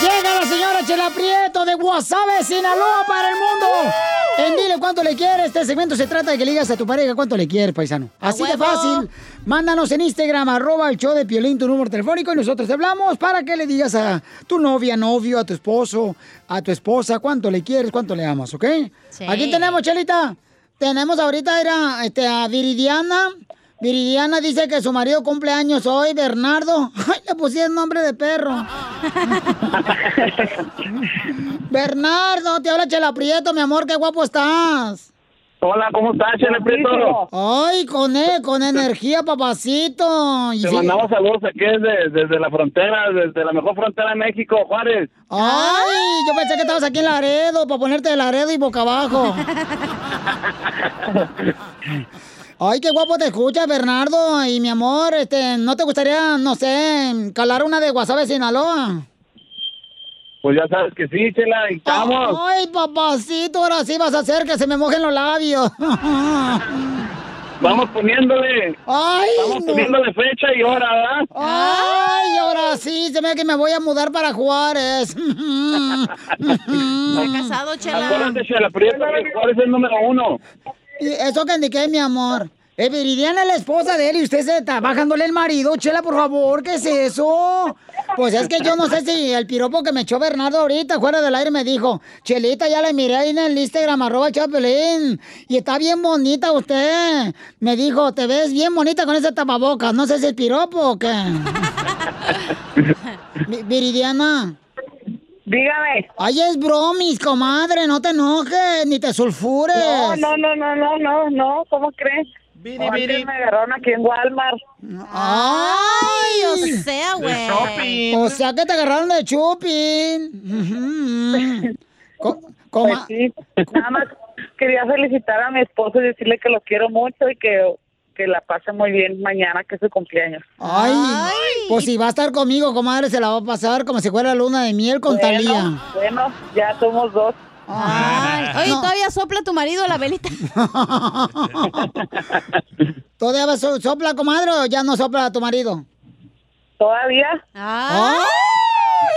Llega la señora Chela Prieto de Guasave, Sinaloa, para el mundo. En Dile cuánto le quieres. Este segmento se trata de que le digas a tu pareja cuánto le quieres, paisano. Así de fácil. Mándanos en Instagram, arroba el show de Piolín, tu número telefónico y nosotros te hablamos para que le digas a tu novia, novio, a tu esposo, a tu esposa cuánto le quieres, cuánto le amas, ¿ok? Sí. Aquí tenemos, Chelita. Tenemos ahorita era, este, a Viridiana. Viridiana dice que su marido cumple años hoy, Bernardo. Ay, le pusieron nombre de perro. Bernardo, te habla Chela Prieto, mi amor, qué guapo estás. Hola, ¿cómo estás, Chele Prieto? Ay, con él, con energía, papacito. Y Te sí- mandamos saludos aquí desde, desde la frontera, desde la mejor frontera de México, Juárez. Ay, yo pensé que estabas aquí en Laredo, para ponerte de Laredo y boca abajo. Ay, qué guapo te escuchas, Bernardo. Y mi amor, este, ¿no te gustaría, no sé, calar una de Guasave Sinaloa? Pues ya sabes que sí, Chela, y estamos. Ay, papacito, ahora sí vas a hacer que se me mojen los labios. Vamos poniéndole. Ay, Vamos no. poniéndole fecha y hora, ¿verdad? Ay, ahora sí, se me ve que me voy a mudar para Juárez. Está casado, Chela. Acuérdate, Chela Prieto, que Juárez es el número uno. Eso que indiqué, mi amor. Eh, Viridiana es la esposa de él y usted se está bajándole el marido. Chela, por favor, ¿qué es eso? Pues es que yo no sé si el piropo que me echó Bernardo ahorita fuera del aire me dijo, Chelita, ya la miré ahí en el Instagram, arroba Chapelín, y está bien bonita usted. Me dijo, te ves bien bonita con ese tapabocas. No sé si es piropo o qué. Vi- Viridiana. Dígame. Ay, es bromis, comadre, no te enojes, ni te sulfures. No, no, no, no, no, no, no, ¿cómo crees? Biri, biri. me agarraron aquí en Walmart. ¡Ay! o sea, güey. O sea que te agarraron de coma- Pues sí, nada más quería felicitar a mi esposo y decirle que lo quiero mucho y que, que la pase muy bien mañana, que es su cumpleaños. Ay, pues si va a estar conmigo, comadre, se la va a pasar como si fuera luna de miel con Bueno, Talía. Bueno, ya somos dos. Ay, oye, No. todavía sopla tu marido la velita. ¿Todavía so- sopla, comadre, o ya no sopla tu marido? ¿Todavía? Ah. ¡Ay!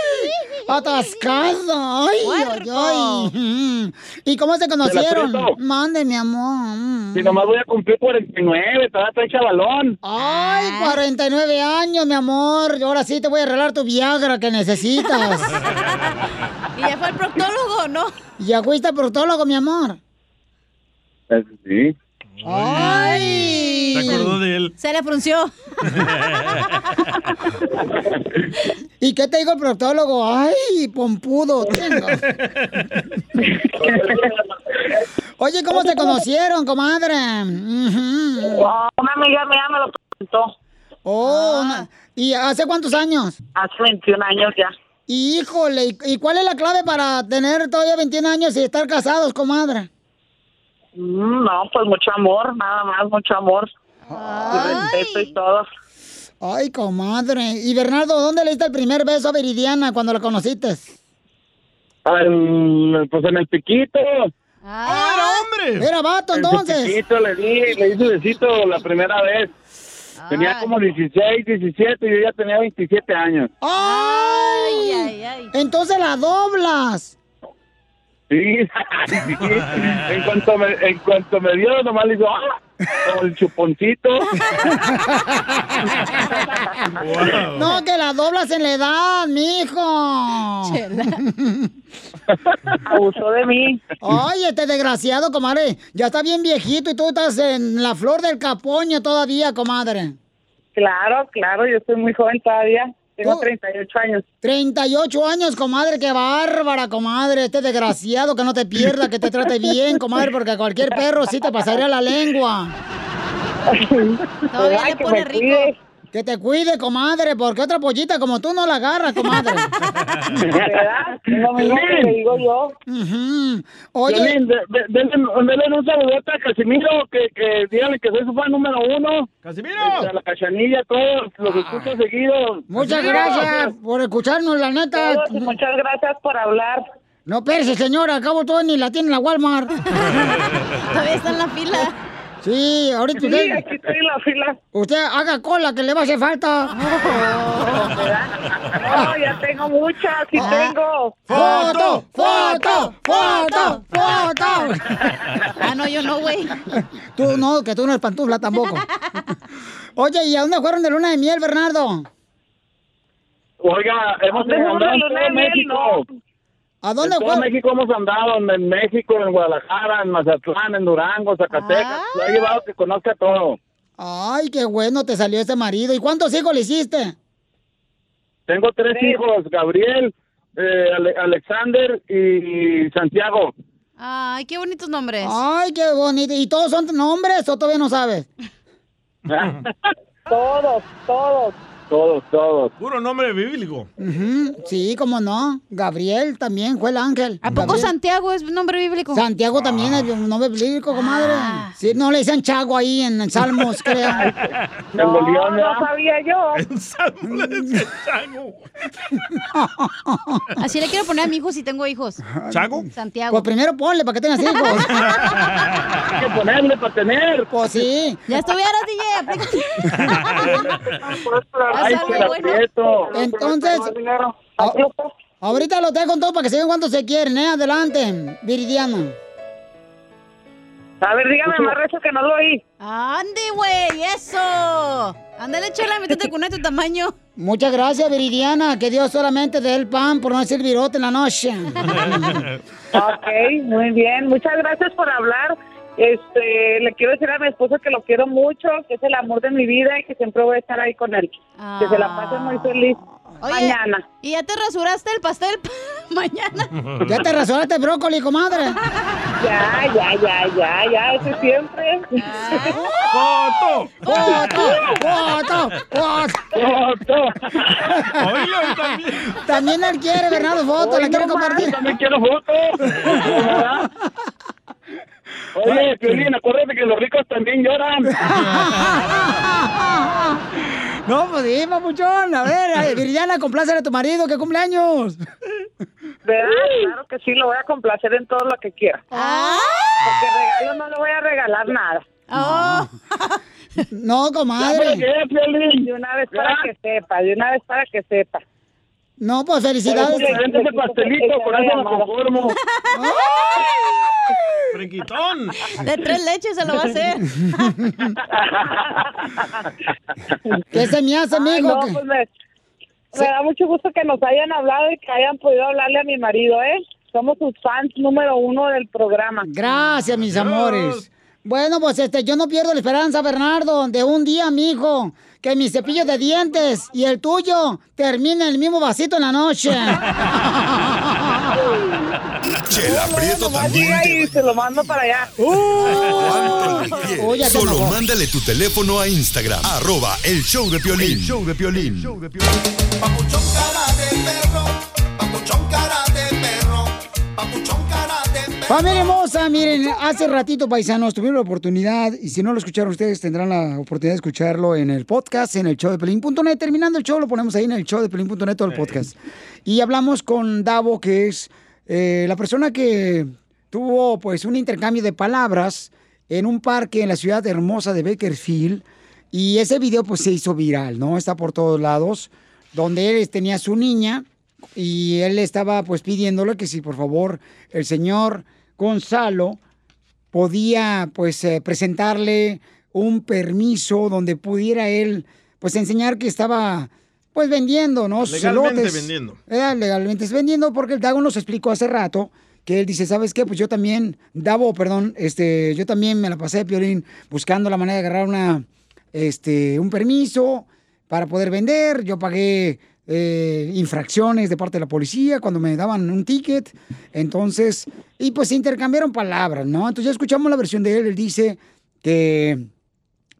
¡Atascado! ¡Ay, ay, ay! Mm. ¿Y cómo se conocieron? Mande, mi amor. Mm. Si nomás voy a cumplir 49, todavía estoy chavalón. Ay, 49 años, mi amor. Ahora sí te voy a arreglar tu Viagra que necesitas. ¿Y ya fue el proctólogo no? ¿Ya fuiste al proctólogo, mi amor? Sí. ¡Ay! Se acordó de él. Se le frunció. ¿Y qué te dijo el proctólogo? ¡Ay, pompudo! tengo. Oye, ¿cómo se conocieron, comadre? Ujú. Una amiga mía me lo preguntó. Oh, una- ¿y hace cuántos años? Hace 21 años ya. Híjole, ¿y- ¿y cuál es la clave para tener todavía 21 años y estar casados, comadre? Mm, No, pues mucho amor, nada más, mucho amor. Y respeto y todo. Ay, comadre. Y Bernardo, ¿dónde le diste el primer beso a Viridiana cuando la conociste? Al- pues en el piquito. ¡Ah, era hombre! Era vato, En entonces. el piquito le di, le hice besito la primera vez. Tenía como 16, 17 y yo ya tenía 27 años. ¡Ay! Entonces la doblas. Sí, sí. En cuanto me, en cuanto me dio, nomás le hizo, ¡ah! Como el chuponcito. No, que la doblas en la edad, mijo. Abusó de mí. Ay, este desgraciado, comadre. Ya está bien viejito y tú estás en la flor del capoño todavía, comadre. Claro, claro, yo soy muy joven todavía. Tengo 38 años. 38 años, comadre, qué bárbara, comadre. Este desgraciado que no te pierda, que te trate bien, comadre, porque a cualquier perro sí te pasaría la lengua. Todavía le pone rico. Que te cuide, comadre, porque otra pollita como tú no la agarras, comadre. ¿Verdad? Lo mismo que le digo yo. Oye. De- de- denle, un saludote a Casimiro, que, que díganle que soy su fan número uno. ¡Casimiro! A la cachanilla, todos los escucho seguido. Muchas gracias por escucharnos, la neta. Todos, y muchas gracias por hablar. No, espérese, señora, acabo todo ni la tiene en la Walmart. Todavía está en la fila. Sí, ahorita Sí, usted... aquí estoy en la fila. Usted haga cola, que le va a hacer falta. No, ya tengo muchas, sí tengo. ¡Foto! ¡Foto! ¡Foto! ¡Foto! Ah, no, yo no, güey. Tú no, que tú no eres pantufla tampoco. Oye, ¿y a dónde fueron de luna de miel, Bernardo? Oiga, hemos ¿Dónde fueron andado de en luna ¿A dónde en todo fue? México hemos andado, en, México, en Guadalajara, en Mazatlán, en Durango, Zacatecas. Lo he llevado que conozca todo. Ay, qué bueno te salió este marido. ¿Y cuántos hijos le hiciste? Tengo tres hijos, Gabriel, eh, Ale- Alexander y Santiago. Ay, qué bonitos nombres. Ay, qué bonito. ¿Y todos son nombres o todavía no sabes? todos, todos. Todos, todos. Puro nombre bíblico. Sí, cómo no. Gabriel también fue el ángel. ¿A poco Santiago es nombre bíblico? Santiago también es un nombre bíblico, comadre. Ah. Sí, no le dicen Chago ahí en, en Salmos, creo. No, no sabía yo. Así le quiero poner a mi hijo si tengo hijos. ¿Chago? Santiago. Pues primero ponle para que tengas hijos. Hay que ponerle para tener. Pues sí. Ya estuvieras, DJ. Haz algo la bueno. Entonces, a- ahorita lo tengo con todo para que se vean cuánto se quieren, ¿eh? Adelante, Viridiana. A ver, dígame más recio que no lo oí. Ande, güey, eso. Ándale, chela, métete con este tamaño. Muchas gracias, Viridiana. Que Dios solamente dé el pan por no decir virote en la noche. Ok, muy bien. Muchas gracias por hablar. Este, le quiero decir a mi esposo que lo quiero mucho, que es el amor de mi vida y que siempre voy a estar ahí con él. Que se la pase muy feliz Oye, mañana. ¿y ya te rasuraste el pastel mañana? ¿Ya te rasuraste el brócoli, comadre? Ya, ya, ya, ya, ya, eso siempre. ¡Foto! ¡Foto! ¡Foto! ¡Foto! También. También él quiere, Bernardo, foto, quiere no compartir. también quiero foto. Oye, Piolín, acuérdate que los ricos también lloran. No, pues sí, papuchón. A ver, Viridiana, complácele a tu marido, que cumpleaños. ¿Verdad? Claro que sí, lo voy a complacer en todo lo que quiera. Porque regalo no le voy a regalar nada. No, comadre. De una vez para que sepa, de una vez para que sepa. No, pues felicidades. Vente ese pastelito, con eso me conformo. Friquitón. De tres leches se lo va a hacer. ¿Qué se me hace, Ay, amigo? no, pues me, me da mucho gusto que nos hayan hablado y que hayan podido hablarle a mi marido, ¿eh? Somos sus fans número uno del programa. Gracias, mis amores. Bueno, pues este, yo no pierdo la esperanza, Bernardo, de un día, mijo, que mi cepillo de dientes y el tuyo terminen en el mismo vasito en la noche. Chela Prieto también te y se lo mando para allá. te Solo enojó. mándale tu teléfono a Instagram, arroba el show de Piolín. El show de Piolín. Familia hermosa, miren, hace ratito, paisanos, tuvieron la oportunidad, y si no lo escucharon ustedes, tendrán la oportunidad de escucharlo en el podcast, en el show de Pelín.net. Terminando el show, lo ponemos ahí en el show de Pelín.net, todo el podcast. Y hablamos con Davo, que es eh, la persona que tuvo, pues, un intercambio de palabras en un parque en la ciudad hermosa de Bakersfield. Y ese video, pues, se hizo viral, ¿no? Está por todos lados, donde él tenía a su niña y él estaba pues pidiéndole que si por favor el señor Gonzalo podía pues eh, presentarle un permiso donde pudiera él pues enseñar que estaba pues vendiendo, ¿no? Legalmente vendiendo. Eh, legalmente es vendiendo porque el Dago nos explicó hace rato que él dice, ¿sabes qué? Pues yo también, Davo, perdón, este, yo también me la pasé de Piolín buscando la manera de agarrar una, este, un permiso para poder vender. Yo pagué eh, infracciones de parte de la policía cuando me daban un ticket. Entonces, y pues se intercambiaron palabras, ¿no? Entonces ya escuchamos la versión de él. Él dice que,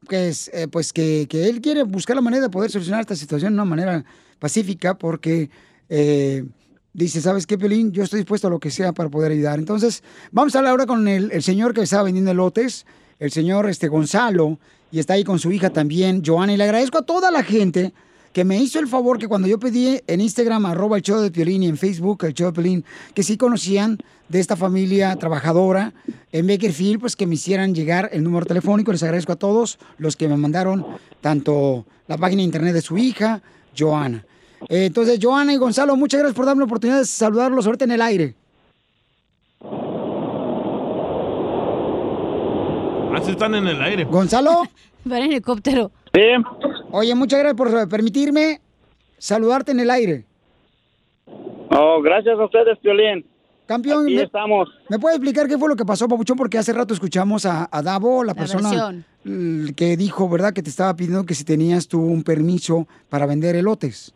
que es, eh, pues que, que él quiere buscar la manera de poder solucionar esta situación de una manera pacífica porque eh, dice, ¿sabes qué, Pelín? Yo estoy dispuesto a lo que sea para poder ayudar. Entonces, vamos a hablar ahora con el, el señor que estaba vendiendo elotes, el señor este, Gonzalo, y está ahí con su hija también, Joana, y le agradezco a toda la gente que me hizo el favor que cuando yo pedí en Instagram, arroba el show de Piolín, y en Facebook, el show de Piolín, que sí conocían de esta familia trabajadora en Bakerfield, pues que me hicieran llegar el número telefónico. Les agradezco a todos los que me mandaron tanto la página de internet de su hija, Joana. Eh, entonces, Joana y Gonzalo, muchas gracias por darme la oportunidad de saludarlos ahorita en el aire. Así están en el aire. Gonzalo. Va en helicóptero. Sí. Oye, muchas gracias por permitirme saludarte en el aire. Oh, gracias a ustedes, Piolín. Campeón, Aquí ¿me, estamos. ¿me puede explicar qué fue lo que pasó, Papuchón? Porque hace rato escuchamos a, a Davo, la, La persona versión. que dijo, ¿verdad? Que te estaba pidiendo que si tenías tú un permiso para vender elotes.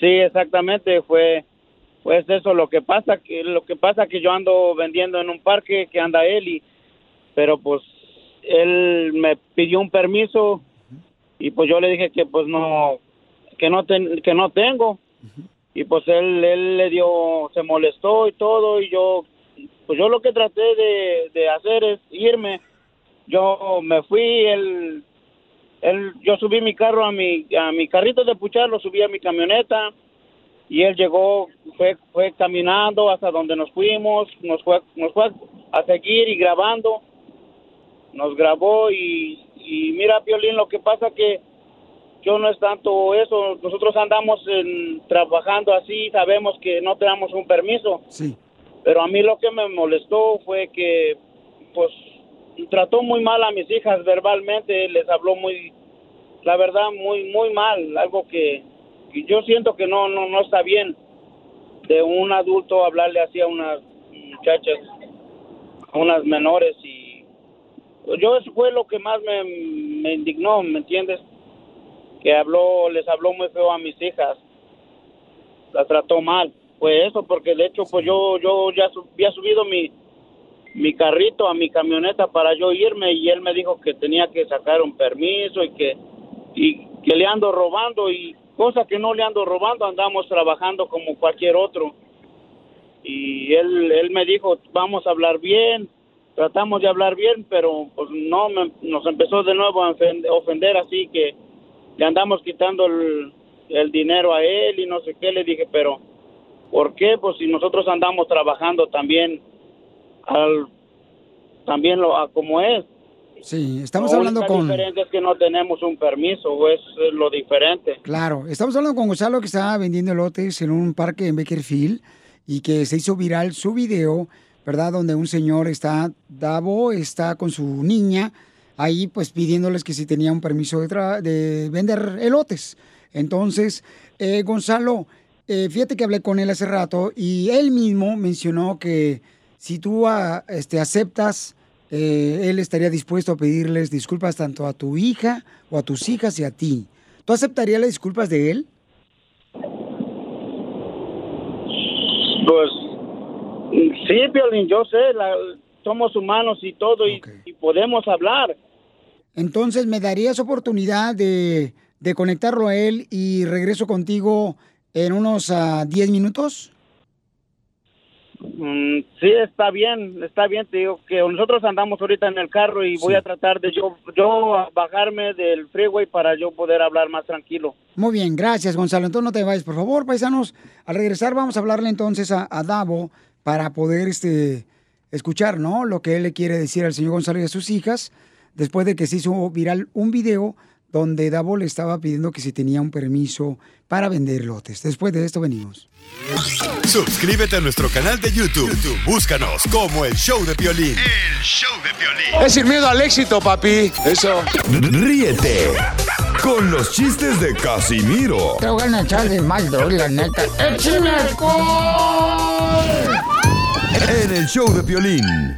Sí, exactamente. Fue Pues eso, lo que pasa que lo que pasa que yo ando vendiendo en un parque que anda él y, pero pues él me pidió un permiso y pues yo le dije que pues no, que no ten- que no tengo. Y pues él él le dio, se molestó y todo y yo, pues yo lo que traté de, de hacer es irme, yo me fui, él él, yo subí mi carro a mi, a mi carrito de puchar, lo subí a mi camioneta y él llegó, fue, fue caminando hasta donde nos fuimos, nos fue, nos fue a seguir y grabando, nos grabó y, y mira, Piolín, lo que pasa que yo no es tanto eso, nosotros andamos en- trabajando así, sabemos que no tenemos un permiso, Sí. pero a mí lo que me molestó fue que, pues, trató muy mal a mis hijas verbalmente, les habló muy, la verdad, muy, muy mal, algo que, que yo siento que no, no, no está bien de un adulto hablarle así a unas muchachas, a unas menores y yo eso fue lo que más me, me indignó, ¿me entiendes? Que habló, les habló muy feo a mis hijas, las trató mal, fue eso, porque de hecho pues yo, yo ya sub- había subido mi, mi carrito a mi camioneta para yo irme y él me dijo que tenía que sacar un permiso y que y que le ando robando y cosa que no le ando robando andamos trabajando como cualquier otro. Y él él me dijo vamos a hablar bien tratamos de hablar bien pero pues no me- nos empezó de nuevo a ofend- ofender así que le andamos quitando el, el dinero a él y no sé qué le dije pero ¿por qué? pues si nosotros andamos trabajando también al también lo a como es Sí, estamos hablando con... diferente es que no tenemos un permiso, es lo diferente. Claro, estamos hablando con Gonzalo que estaba vendiendo elotes en un parque en Bakerfield y que se hizo viral su video, ¿verdad? Donde un señor está, Davo, está con su niña ahí pues pidiéndoles que si tenía un permiso de, de vender elotes. Entonces, eh, Gonzalo, eh, fíjate que hablé con él hace rato y él mismo mencionó que si tú ah, este, aceptas, eh, él estaría dispuesto a pedirles disculpas tanto a tu hija o a tus hijas y a ti. ¿Tú aceptarías las disculpas de él? Pues sí, Piolín, yo sé, la- somos humanos y todo, y, y podemos hablar. Entonces, ¿me darías oportunidad de, de conectarlo a él y regreso contigo en unos ah, 10 minutos? Mm, sí, está bien, está bien, te digo que nosotros andamos ahorita en el carro y voy a tratar de yo, yo bajarme del freeway para yo poder hablar más tranquilo. Muy bien, gracias, Gonzalo. Entonces no te vayas, por favor, paisanos. Al regresar vamos a hablarle entonces a, a Davo para poder este, escuchar, ¿no? Lo que él le quiere decir al señor Gonzalo y a sus hijas, después de que se hizo viral un video donde Davo le estaba pidiendo que si tenía un permiso para vender lotes. Después de esto venimos. Suscríbete a nuestro canal de YouTube. YouTube, Búscanos como el show de Piolín. El show de Piolín. Es sin miedo al éxito, papi. Eso. Ríete con los chistes de Casimiro Te voy a echar de mal, la neta. ¡Échame alcohol! En el show de Piolín.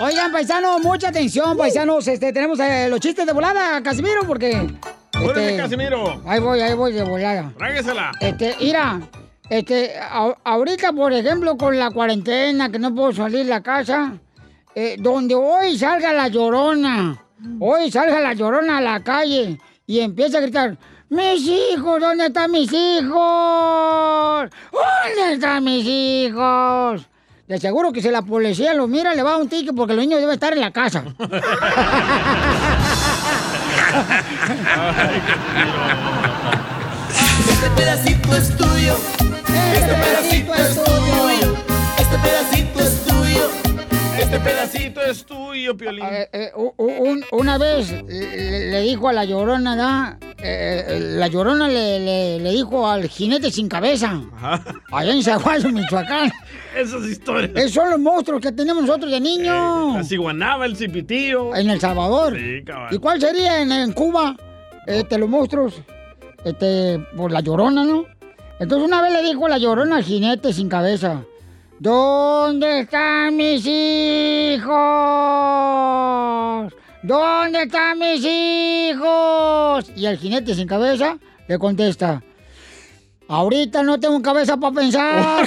Oigan, paisanos, mucha atención, paisanos. Este, tenemos eh, los chistes de volada, Casimiro, porque. Órale, este, Casimiro. Ahí voy, ahí voy de volada. Tráguesela. Este, mira, este, a- ahorita, por ejemplo, con la cuarentena, que no puedo salir de la casa, eh, donde hoy salga la llorona, hoy salga la llorona a la calle y empieza a gritar, mis hijos, ¿dónde están mis hijos? ¿Dónde están mis hijos? De aseguro que si la policía lo mira, le va a dar un ticket porque el niño debe estar en la casa. Este pedacito es tuyo. Este pedacito es tuyo. Este pedacito es tuyo, Piolín. Eh, eh, un- una vez le, le dijo a la llorona, ¿da? Eh, la llorona le, le- le dijo al jinete sin cabeza, allá en Zaguayo, Michoacán. Esas historias. Esos son los monstruos que tenemos nosotros de niños. La ciguanaba, el cipitío. En El Salvador. Sí, cabal. ¿Y cuál sería en, en Cuba? Este, los monstruos. Este, por la llorona, ¿no? Entonces una vez le dijo la llorona al jinete sin cabeza. ¿Dónde están mis hijos? ¿Dónde están mis hijos? Y el jinete sin cabeza le contesta. Ahorita no tengo cabeza para pensar.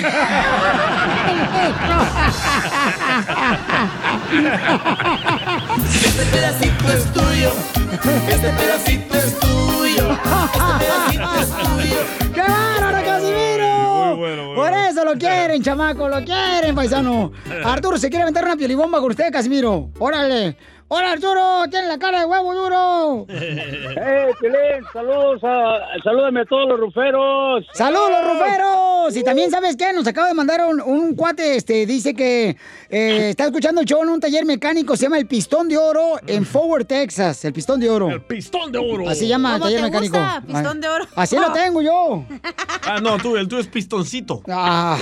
Este pedacito es tuyo. Este pedacito es tuyo. Este pedacito es tuyo. ¡Qué Por eso lo quieren, chamaco, lo quieren, paisano. Arturo se quiere aventar una piolibomba con usted, Casimiro. Órale. ¡Hola, Arturo! ¡Tiene la cara de huevo duro! ¡Eh, Pilín! ¡Saludos! A, salúdame a todos los ruferos. ¡Saludos, los ruferos! Y también, ¿sabes qué? Nos acaba de mandar un, un cuate, este, dice que eh, está escuchando el show en un taller mecánico, se llama El Pistón de Oro en Forward, Texas. El Pistón de Oro. El Pistón de oro. Así llama el ¿Cómo taller te mecánico. gusta? Pistón de oro. Así lo tengo yo. Ah, no, tú, el tuyo es pistoncito. Ah,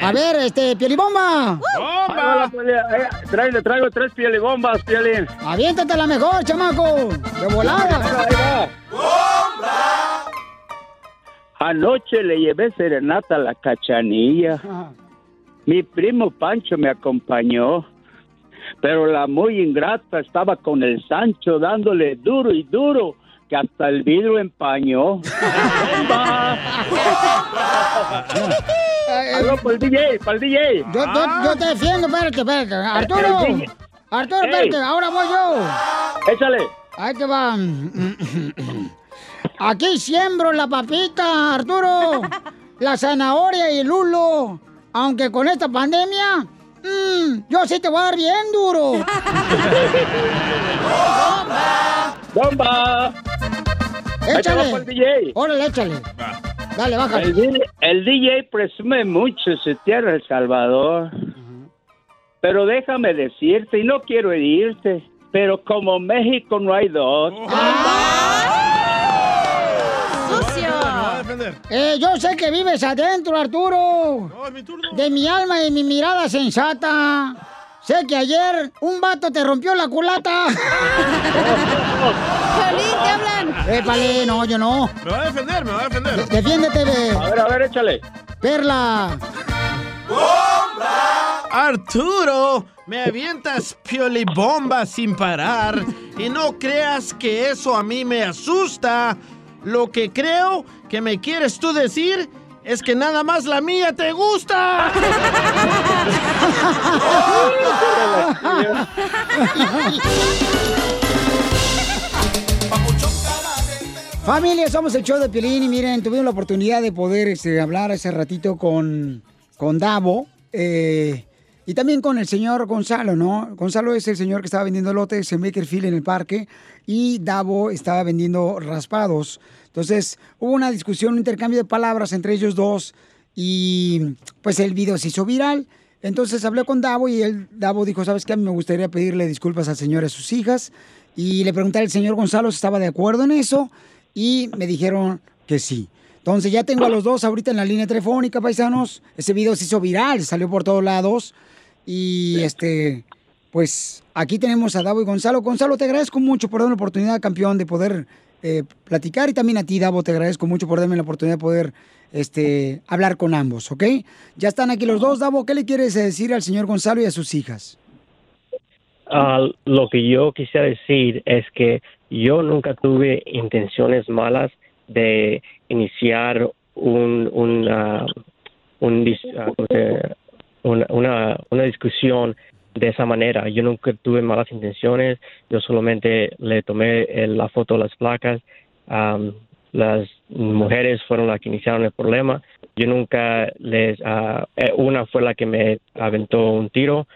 a ver, este, Piolibomba. Hola, Piolín. Eh, le traigo tres pielibombas, Piolín. Aviéntate la mejor, chamaco. De volada. Anoche le llevé serenata a la cachanilla. Mi primo Pancho me acompañó, pero la muy ingrata estaba con el Sancho dándole duro y duro, que hasta el vidrio empañó. ¡Bomba! Aló, para el DJ, para el DJ. Yo, yo, yo te defiendo, espérate, espérate. Arturo. El DJ. Arturo, espérate, ahora voy yo. Échale. Ahí te va. Aquí siembro la papita, Arturo. La zanahoria y el lulo. Aunque con esta pandemia, mm, yo sí te voy a dar bien duro. ¡Bomba! Échale. Échale el DJ. Órale, échale. Dale, bájale. El, DJ el DJ presume mucho su tierra, El Salvador. Pero déjame decirte, y no quiero herirte, pero como México no hay dos. ¡Sucio! Eh, yo sé que vives adentro, Arturo. De mi alma y mi mirada sensata. Sé que ayer un vato te rompió la culata. Piolín, te hablan. Épale, no, yo no. Me va a defender, me va a defender. Defiéndete, ve. A ver, a ver, échale. Perla. Arturo, me avientas piolibomba sin parar y no creas que eso a mí me asusta. Lo que creo que me quieres tú decir es que nada más la mía te gusta. Familia, somos el show de Piolín y miren, tuvimos la oportunidad de poder este, hablar hace ratito con, con Davo eh, y también con el señor Gonzalo, ¿no? Gonzalo es el señor que estaba vendiendo lotes en Bakerfield en el parque y Davo estaba vendiendo raspados. Entonces hubo una discusión, un intercambio de palabras entre ellos dos y pues el video se hizo viral. Entonces hablé con Davo y él, Davo dijo, ¿sabes qué? A mí me gustaría pedirle disculpas al señor y a sus hijas. Y le pregunté al señor Gonzalo si estaba de acuerdo en eso y me dijeron que sí. Entonces ya tengo a los dos ahorita en la línea telefónica, paisanos. Ese video se hizo viral, salió por todos lados. Y este, pues aquí tenemos a Davo y Gonzalo. Gonzalo, te agradezco mucho por darme la oportunidad, campeón, de poder eh, platicar. Y también a ti, Davo, te agradezco mucho por darme la oportunidad de poder este, hablar con ambos, ¿ok? Ya están aquí los dos. Davo, ¿qué le quieres decir al señor Gonzalo y a sus hijas? Ah, lo que yo quisiera decir es que yo nunca tuve intenciones malas de iniciar un, una, un dis- ah, ¿cómo se- una, una, discusión de esa manera. Yo nunca tuve malas intenciones, yo solamente le tomé eh, la foto de las placas. Am, las mujeres fueron las que iniciaron el problema. Yo nunca les... eh, una fue la que me aventó un tiro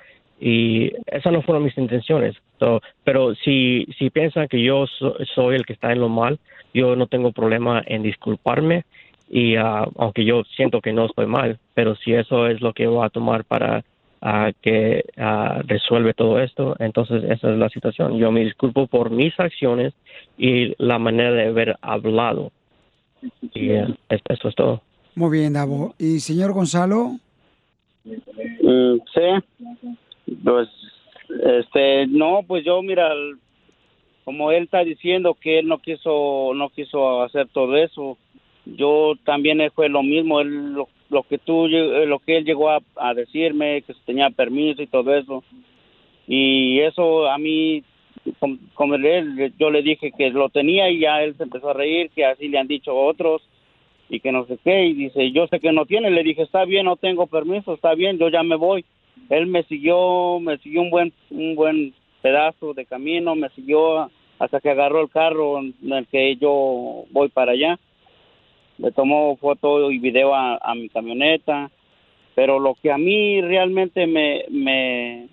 y esas no fueron mis intenciones. So, pero si, si piensan que yo so- soy el que está en lo mal, yo no tengo problema en disculparme y ah, aunque yo siento que no estoy mal, pero si eso es lo que voy a tomar para ah, que ah, resuelve todo esto, entonces esa es la situación. Yo me disculpo por mis acciones y la manera de haber hablado. Y eh, es- eso es todo. Muy bien, Davo. ¿Y señor Gonzalo? Mm, sí. Pues, este, no, pues yo, mira, como él está diciendo que él no quiso, no quiso hacer todo eso, yo también fue lo mismo, él, lo, lo que tú, eh, lo que él llegó a, decirme, que tenía permiso y todo eso, y eso a mí, como, como él, yo le dije que lo tenía y ya él se empezó a reír, que así le han dicho otros, y que no sé qué, y dice, yo sé que no tiene, le dije, está bien, no tengo permiso, está bien, yo ya me voy. Él me siguió, me siguió un buen, un buen pedazo de camino, me siguió hasta que agarró el carro en el que yo voy para allá. Le tomó foto y video a, mi camioneta, pero lo que a mí realmente me, me,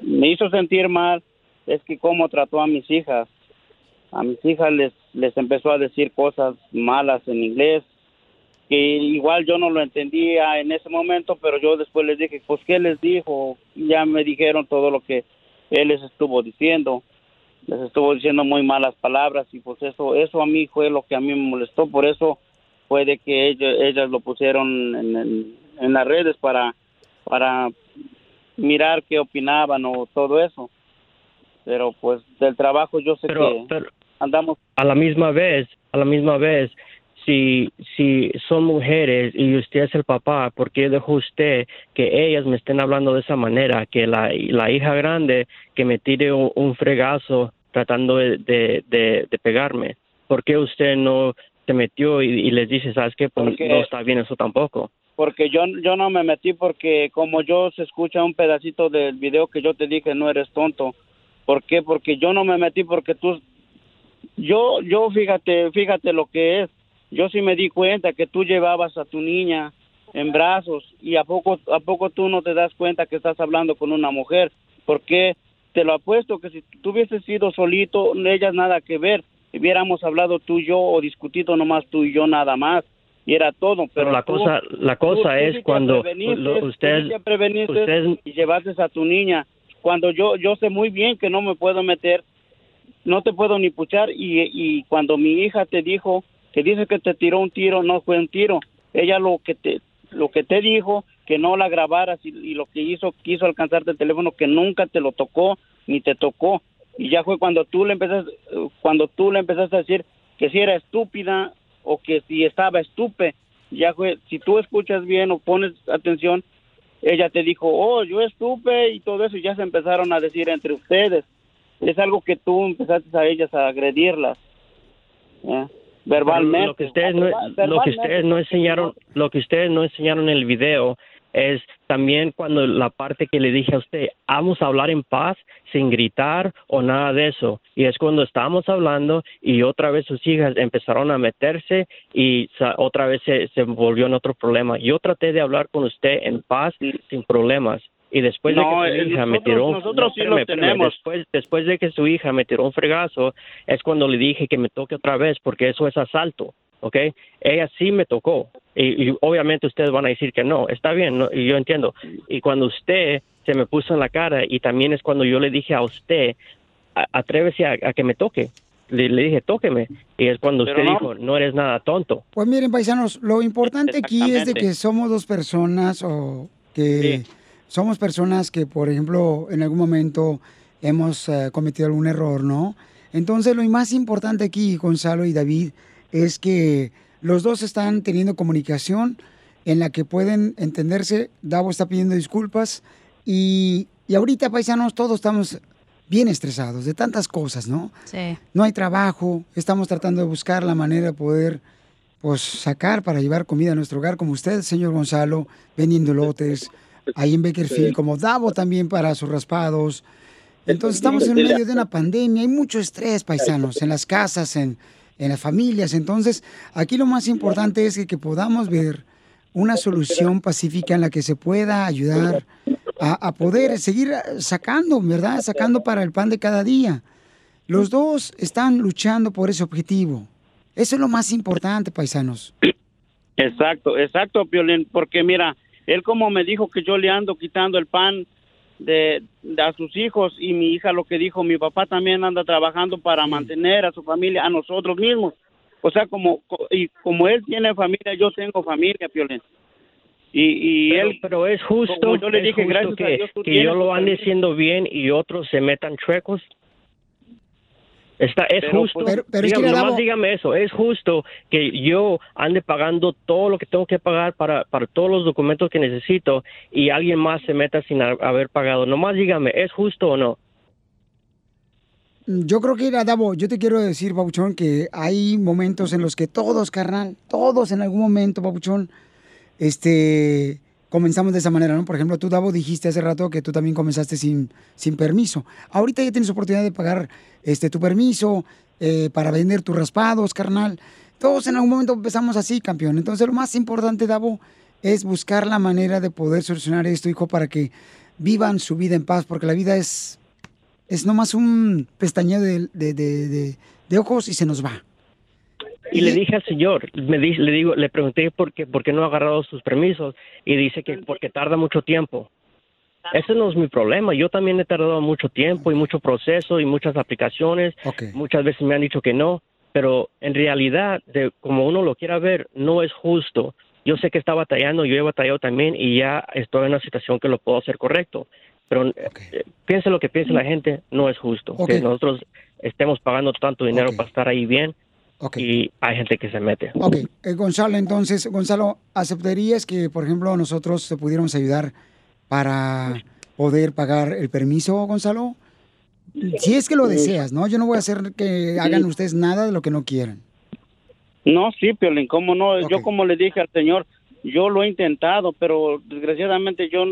me hizo sentir mal es que cómo trató a mis hijas. A mis hijas les, les empezó a decir cosas malas en inglés, que igual yo no lo entendía en ese momento, pero yo después les dije, pues, ¿qué les dijo? Ya me dijeron todo lo que él les estuvo diciendo. Les estuvo diciendo muy malas palabras y pues eso, eso a mí fue lo que a mí me molestó, por eso fue de que ellos, ellas lo pusieron en, en, en las redes para, para mirar qué opinaban o todo eso. Pero pues del trabajo yo sé Pero- que pero- andamos a la misma vez, a la misma vez, si, si son mujeres y usted es el papá, ¿por qué dejó usted que ellas me estén hablando de esa manera? Que la, la hija grande que me tire un, un fregazo tratando de, de, de- de pegarme. ¿Por qué usted no se metió y, y les dice, sabes qué, pues Porque- no está bien eso tampoco? porque yo yo no me metí porque como yo se escucha un pedacito del video que yo te dije no eres tonto ¿por qué? porque yo no me metí porque tú yo yo fíjate fíjate lo que es yo sí me di cuenta que tú llevabas a tu niña en brazos y a poco a poco tú no te das cuenta que estás hablando con una mujer porque te lo apuesto que si tú hubieses sido solito ellas nada que ver. Hubiéramos hablado tú y yo o discutido nomás tú y yo nada más y era todo pero, Pero la tú- cosa, la cosa tú es cuando lo- usted, usted y llevaste a tu niña. Cuando yo yo sé muy bien que no me puedo meter no te puedo ni puchar y, y cuando mi hija te dijo que dice que te tiró un tiro no fue un tiro. Ella lo que te lo que te dijo que no la grabaras y, lo que hizo quiso alcanzarte el teléfono que nunca te lo tocó ni te tocó. Y ya fue cuando tú le empezaste cuando tú le empezaste a decir que si era estúpida o que si estaba estupe. Ya fue si tú escuchas bien o pones atención ella te dijo oh yo estupe y todo eso y ya se empezaron a decir entre ustedes. Es algo que tú empezaste a ellas a agredirlas. Verbalmente Lo que ustedes no, lo que ustedes no enseñaron, lo que ustedes no enseñaron en el video es también cuando la parte que le dije a usted, vamos a hablar en paz, sin gritar o nada de eso. Y es cuando estábamos hablando y otra vez sus hijas empezaron a meterse y otra vez se, se volvió en otro problema. Yo traté de hablar con usted en paz, sin problemas. Y después No, de que eh, su hija me nosotros- tiró un- nosotros sí lo espérame, espérame. tenemos. Después, después de que su hija me tiró un fregazo, es cuando le dije que me toque otra vez, porque eso es asalto, ¿ok? Ella sí me tocó. Y, y obviamente ustedes van a decir que no, está bien, no, y yo entiendo. Y cuando usted se me puso en la cara, y también es cuando yo le dije a usted, "A- atrévese a, a que me toque. Le, le dije, tóqueme. Y es cuando Pero usted no. dijo, no eres nada tonto. Pues miren, paisanos, lo importante aquí es de que somos dos personas o que somos personas que, por ejemplo, en algún momento hemos eh, cometido algún error, ¿no? Entonces, lo más importante aquí, Gonzalo y David, es que los dos están teniendo comunicación en la que pueden entenderse. Davo está pidiendo disculpas y, y ahorita, paisanos, todos estamos bien estresados de tantas cosas, ¿no? Sí. no hay trabajo, estamos tratando de buscar la manera de poder pues sacar para llevar comida a nuestro hogar, como usted, señor Gonzalo, vendiendo lotes, ahí en Bakerfield, Sí. como Davo también para sus raspados. Entonces estamos en medio de una pandemia, hay mucho estrés, paisanos, en las casas, en, en las familias. Entonces, aquí lo más importante es que, que podamos ver una solución pacífica en la que se pueda ayudar a, a poder seguir sacando, ¿verdad? Sacando para el pan de cada día. Los dos están luchando por ese objetivo. Eso es lo más importante, paisanos. Exacto, exacto, Piolín, porque mira, él como me dijo que yo le ando quitando el pan de, de a sus hijos y mi hija lo que dijo, mi papá también anda trabajando para mantener a su familia, a nosotros mismos. O sea, como co- y como él tiene familia, yo tengo familia, Piolín. Y, y pero, él, pero es justo, yo le dije, justo gracias a que, Dios, que yo lo ande haciendo bien y otros se metan chuecos. Está, es Pero, justo. pues, pero- pero es que dígame, nomás dígame eso. Es justo que yo ande pagando todo lo que tengo que pagar para, para todos los documentos que necesito y alguien más se meta sin ha- haber pagado. Nomás dígame, ¿es justo o no? Yo creo que, era Davo, yo te quiero decir, Papuchón, que hay momentos en los que todos, carnal, todos en algún momento, Papuchón, este, comenzamos de esa manera, ¿no? Por ejemplo, tú, Davo, dijiste hace rato que tú también comenzaste sin, sin permiso. Ahorita ya tienes oportunidad de pagar este, tu permiso eh, para vender tus raspados, carnal. Todos en algún momento empezamos así, campeón. Entonces, lo más importante, Davo, es buscar la manera de poder solucionar esto, hijo, para que vivan su vida en paz, porque la vida es, es nomás un pestañeo de, de- de- de- de ojos y se nos va. Y le dije al señor, me di- le digo, le pregunté por qué, por qué no ha agarrado sus permisos y dice que porque tarda mucho tiempo. Ese no es mi problema. Yo también he tardado mucho tiempo y mucho proceso y muchas aplicaciones. Muchas veces me han dicho que no, pero en realidad, de como uno lo quiera ver, no es justo. Yo sé que está batallando, yo he batallado también y ya estoy en una situación que lo puedo hacer correcto. Pero eh, eh, piense lo que piense la gente, no es justo que nosotros estemos pagando tanto dinero para estar ahí bien y hay gente que se mete. Ok, eh, Gonzalo, entonces, Gonzalo, ¿aceptarías que, por ejemplo, nosotros te pudiéramos ayudar para poder pagar el permiso, Gonzalo? Si es que lo deseas, ¿no? Yo no voy a hacer que hagan ustedes nada de lo que no quieran. No, sí, Piolín, cómo no. Yo como le dije al señor, yo lo he intentado, pero desgraciadamente yo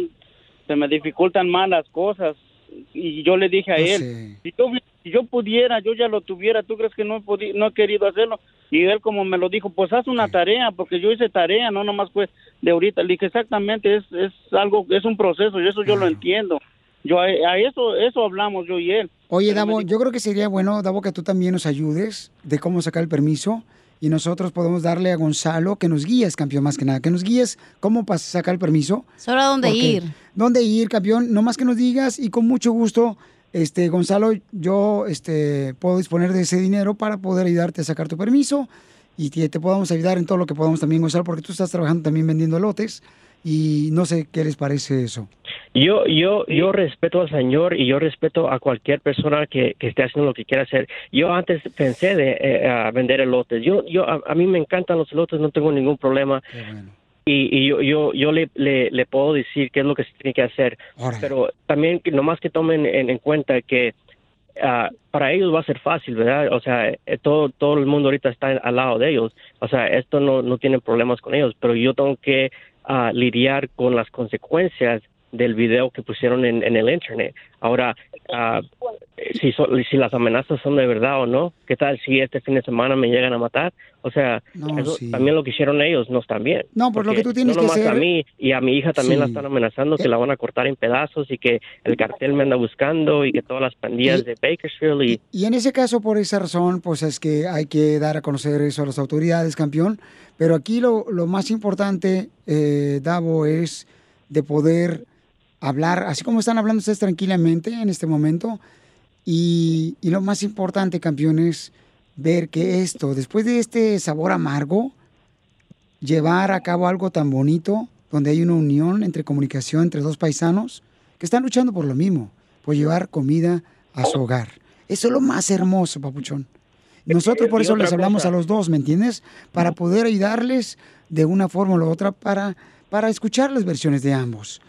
se me dificultan más las cosas y yo le dije a él, si yo, si yo pudiera, yo ya lo tuviera, ¿tú crees que no he, no he querido hacerlo? Y él como me lo dijo, pues haz una tarea, porque yo hice tarea, no nomás fue de ahorita. Le dije, exactamente, es, es algo, es un proceso y eso yo lo entiendo. Yo a, a eso, eso hablamos yo y él. Oye, Davo, yo creo que sería bueno, Davo, que tú también nos ayudes de cómo sacar el permiso y nosotros podemos darle a Gonzalo que nos guíes, campeón, más que nada, que nos guíes cómo sacar el permiso. Solo a dónde Porque- ir. ¿Dónde ir, campeón? No más que nos digas y con mucho gusto, este, Gonzalo, yo este, puedo disponer de ese dinero para poder ayudarte a sacar tu permiso y que te podamos ayudar en todo lo que podamos también, Gonzalo, porque tú estás trabajando también vendiendo lotes y no sé qué les parece eso. Yo, yo, yo respeto al Señor y yo respeto a cualquier persona que, que esté haciendo lo que quiera hacer. Yo antes pensé de eh, a vender elotes. Yo, yo, a, a mí me encantan los elotes, no tengo ningún problema. Y, y yo, yo, yo le, le, le puedo decir qué es lo que se tiene que hacer. Pero también, nomás que tomen en, en cuenta que ah, para ellos va a ser fácil, ¿verdad? O sea, eh, todo, todo el mundo ahorita está al lado de ellos. O sea, esto no, no tiene problemas con ellos, pero yo tengo que ah, lidiar con las consecuencias del video que pusieron en, en el internet. Ahora, ah, si, so- si las amenazas son de verdad o no, ¿qué tal si este fin de semana me llegan a matar? O sea, No, eso sí. también lo que hicieron ellos no están bien. No, pues lo que tú tienes no que hacer- a mí y a mi hija también la Sí. están amenazando que la van a cortar en pedazos y que el cartel me anda buscando y que todas las pandillas de Bakersfield y Y en ese caso, por esa razón, pues es que hay que dar a conocer eso a las autoridades, campeón. Pero aquí lo, lo más importante, eh, Davo, es de poder hablar, así como están hablando ustedes tranquilamente en este momento. Y, y lo más importante, campeón, es ver que esto, después de este sabor amargo, llevar a cabo algo tan bonito, donde hay una unión entre comunicación entre dos paisanos que están luchando por lo mismo, por llevar comida a su hogar. Eso es lo más hermoso, papuchón. Nosotros por eso les hablamos cosa. a los dos, ¿me entiendes? Para poder ayudarles de una forma la otra para, para escuchar las versiones de ambos.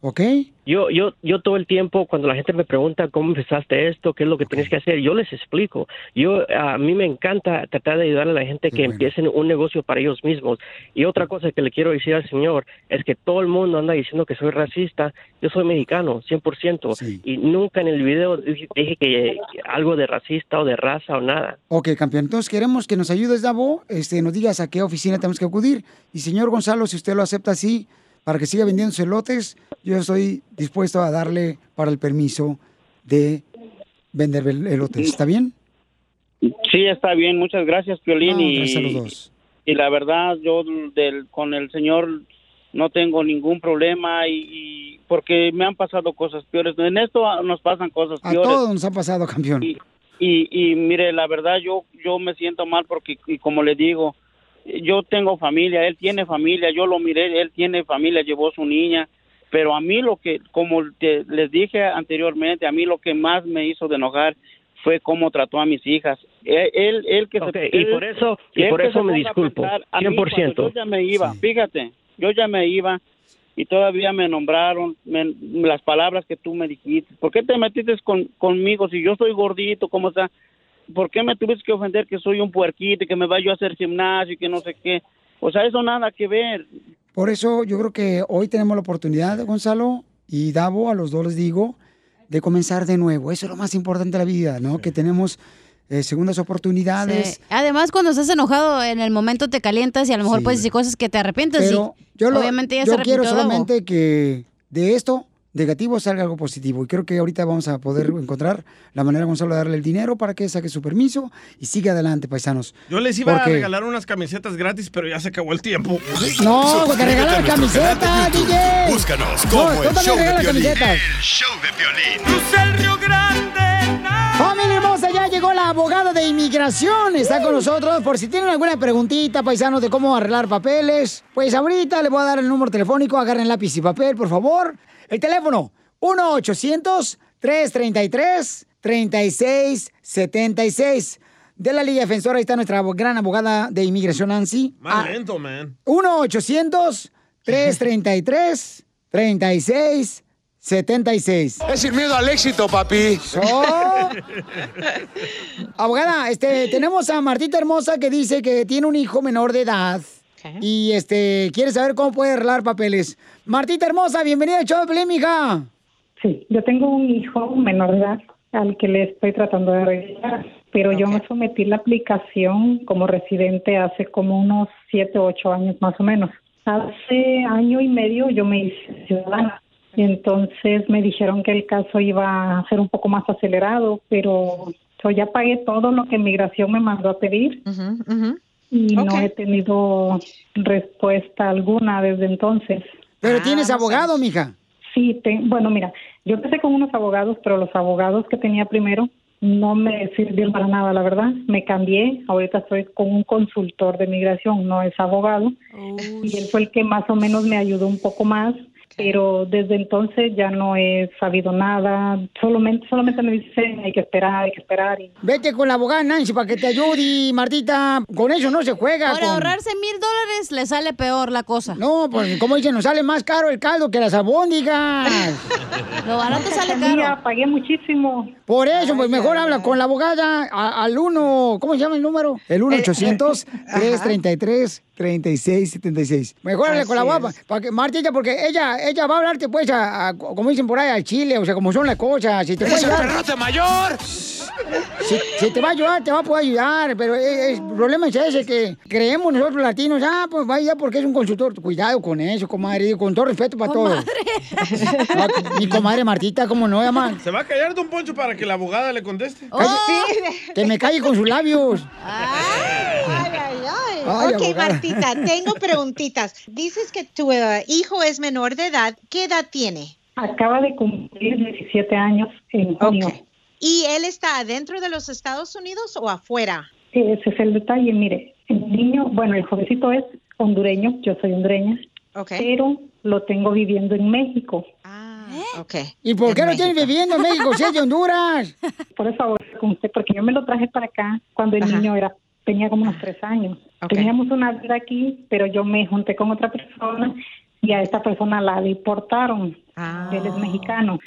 ¿Ok? Yo, yo, yo todo el tiempo, cuando la gente me pregunta cómo empezaste esto, qué es lo que tienes que hacer, yo les explico. Yo, a mí me encanta tratar de ayudar a la gente que empiecen un negocio para ellos mismos. Y otra cosa que le quiero decir al señor es que todo el mundo anda diciendo que soy racista. Yo soy mexicano, 100%. Y nunca en el video dije que algo de racista o de raza o nada. Ok, campeón. Entonces queremos que nos ayudes, Davo, este, nos digas a qué oficina tenemos que acudir. Y señor Gonzalo, si usted lo acepta así, para que siga vendiendo sus elotes, yo estoy dispuesto a darle para el permiso de vender el- elotes. ¿Está bien? Sí, está bien, muchas gracias, Piolín. No, y, gracias a los dos. y la verdad, yo del, con el señor no tengo ningún problema y, y porque me han pasado cosas peores. En esto nos pasan cosas A peores. todos nos ha pasado, campeón. Y, y mire, la verdad yo yo me siento mal porque, y como le digo, yo tengo familia, él tiene familia, yo lo miré, él tiene familia, llevó su niña, pero a mí lo que, como te- les dije anteriormente, a mí lo que más me hizo de enojar fue cómo trató a mis hijas. Él, él, él que Ok, se, y él- por eso- y por eso me disculpo, pensar, a mí 100%. cuando Yo ya me iba, fíjate, yo ya me iba y todavía me nombraron me- las palabras que tú me dijiste. ¿Por qué te metiste con, conmigo si yo soy gordito? ¿Cómo está? ¿Por qué me tuviste que ofender que soy un puerquito y que me vaya a hacer gimnasio y que no sé qué? O sea, eso nada que ver. Por eso yo creo que hoy tenemos la oportunidad, Gonzalo y Davo, a los dos les digo, de comenzar de nuevo. Eso es lo más importante de la vida, ¿no? Que tenemos eh, segundas oportunidades. Sí. Además, cuando estás enojado, en el momento te calientas y a lo mejor Sí. puedes decir cosas que te arrepientes. Pero y yo, lo, obviamente ya yo se quiero Davo. solamente que de esto negativo salga algo positivo. Y creo que ahorita vamos a poder encontrar la manera, Gonzalo, de darle el dinero para que saque su permiso y siga adelante, paisanos. Yo les iba Porque- a regalar unas camisetas gratis, pero ya se acabó el tiempo. No, te regalan Suscríbete a nuestro camiseta, canal de YouTube. DJ. Búscanos No, como tú el también show de camisetas. El show de el Río Grande. Familia hermosa, ya llegó la abogada de inmigración. Está con nosotros. Por si tienen alguna preguntita, paisanos, de cómo arreglar papeles, pues ahorita le voy a dar el número telefónico. Agarren lápiz y papel, por favor. El teléfono, 1-800-333-3676. De la Liga Defensora, ahí está nuestra gran abogada de inmigración, Nancy. Más Ah, lento, man. 1-800-333-3676. Es sin miedo al éxito, papi. Oh. Abogada, este, tenemos a Martita Hermosa que dice que tiene un hijo menor de edad. Y este, quiere saber cómo puede arreglar papeles. Martita Hermosa, bienvenida al show de Pelín, mija. Sí, yo tengo un hijo menor de edad al que le estoy tratando de arreglar, pero yo me sometí la aplicación como residente hace como unos siete o ocho años más o menos. Hace año y medio yo me hice ciudadana. Y entonces me dijeron que el caso iba a ser un poco más acelerado, pero yo ya pagué todo lo que migración me mandó a pedir y no he tenido respuesta alguna desde entonces. Pero tienes abogado, mija. Sí, te- bueno, mira, yo empecé con unos abogados, pero los abogados que tenía primero no me sirvieron para nada, la verdad. Me cambié, ahorita estoy con un consultor de migración, no es abogado, y él fue el que más o menos me ayudó un poco más, pero desde entonces ya no he sabido nada. Solamente, solamente me dicen hay que esperar, hay que esperar. Vete con la abogada Nancy para que te ayude, Martita. Con eso no se juega. Para ahorrarse mil dólares le sale peor la cosa. No, pues como dicen, nos sale más caro el caldo que las abóndigas. Lo barato sale pues caro. Pagué muchísimo. Por eso, pues mejor habla con la abogada al 1, ¿cómo se llama el número? El 1-800-333. 3676. Mejórale con la guapa. Para que, Martita, porque ella, ella va a hablarte, pues, a, como dicen por ahí, al chile, o sea, como son las cosas. Si te ¡Esa mayor! Si, si te va a ayudar, te va a poder ayudar, pero eh, el problema es ese, que creemos nosotros latinos, ah, pues vaya porque es un consultor. Cuidado con eso, comadre, con todo respeto para todos. Ah, Mi comadre Martita, ¿cómo no, llama? ¿Se va a callar Don Poncho para que la abogada le conteste? Cállate, Que me calle con sus labios. Ay, ay, ay. Ay, ok, abogada. Martita, tengo preguntitas. Dices que tu eh, hijo es menor de edad. ¿Qué edad tiene? Acaba de cumplir 17 años en junio. ¿Y él está adentro de los Estados Unidos o afuera? Ese es el detalle, mire, el niño, bueno, el jovencito es hondureño, yo soy hondureña, pero lo tengo viviendo en México. Ok. ¿Y por qué lo tienes viviendo en México si es de Honduras? Por eso con usted, porque yo me lo traje para acá cuando el niño era tenía como unos tres años. Teníamos una vida aquí, pero yo me junté con otra persona y a esta persona la deportaron. Él es mexicano.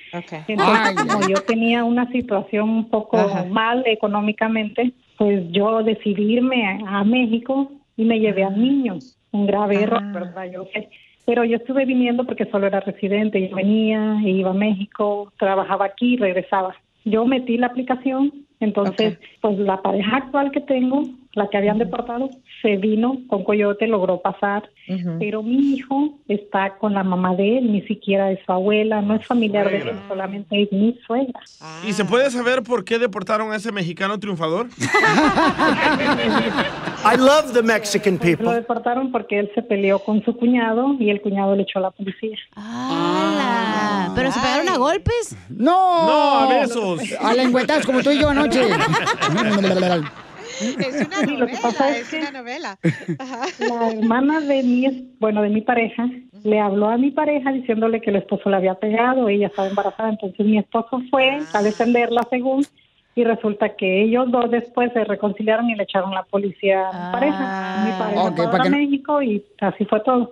Entonces, Ay, como yo tenía una situación un poco Ajá. mal económicamente, pues yo decidí irme a, a México y me llevé al niño. Un grave error, ¿verdad? Yo sé. Pero yo estuve viniendo porque solo era residente. Yo venía, iba a México, trabajaba aquí y regresaba. Yo metí la aplicación, entonces, pues la pareja actual que tengo, la que habían deportado, se vino con Coyote, logró pasar, pero mi hijo está con la mamá de él, ni siquiera es su abuela, no es familiar de él, Suegra. solamente es mi suegra. ¿Y se puede saber por qué deportaron a ese mexicano triunfador? I love the Mexican people. Lo deportaron porque él se peleó con su cuñado y el cuñado le echó a la policía. ¡Hala! ¿Pero se pegaron a golpes? ¡No! No, a besos. A lengüetazos como tú y yo Es una Sí, lo que pasa novela, es es que- una novela. La hermana de mi, es- bueno, de mi pareja, le habló a mi pareja diciéndole que el esposo le había pegado, ella estaba embarazada, entonces mi esposo fue a defenderla según y resulta que ellos dos después se reconciliaron y le echaron la policía a mi pareja. Mi pareja Ok, fue para a México y así fue todo.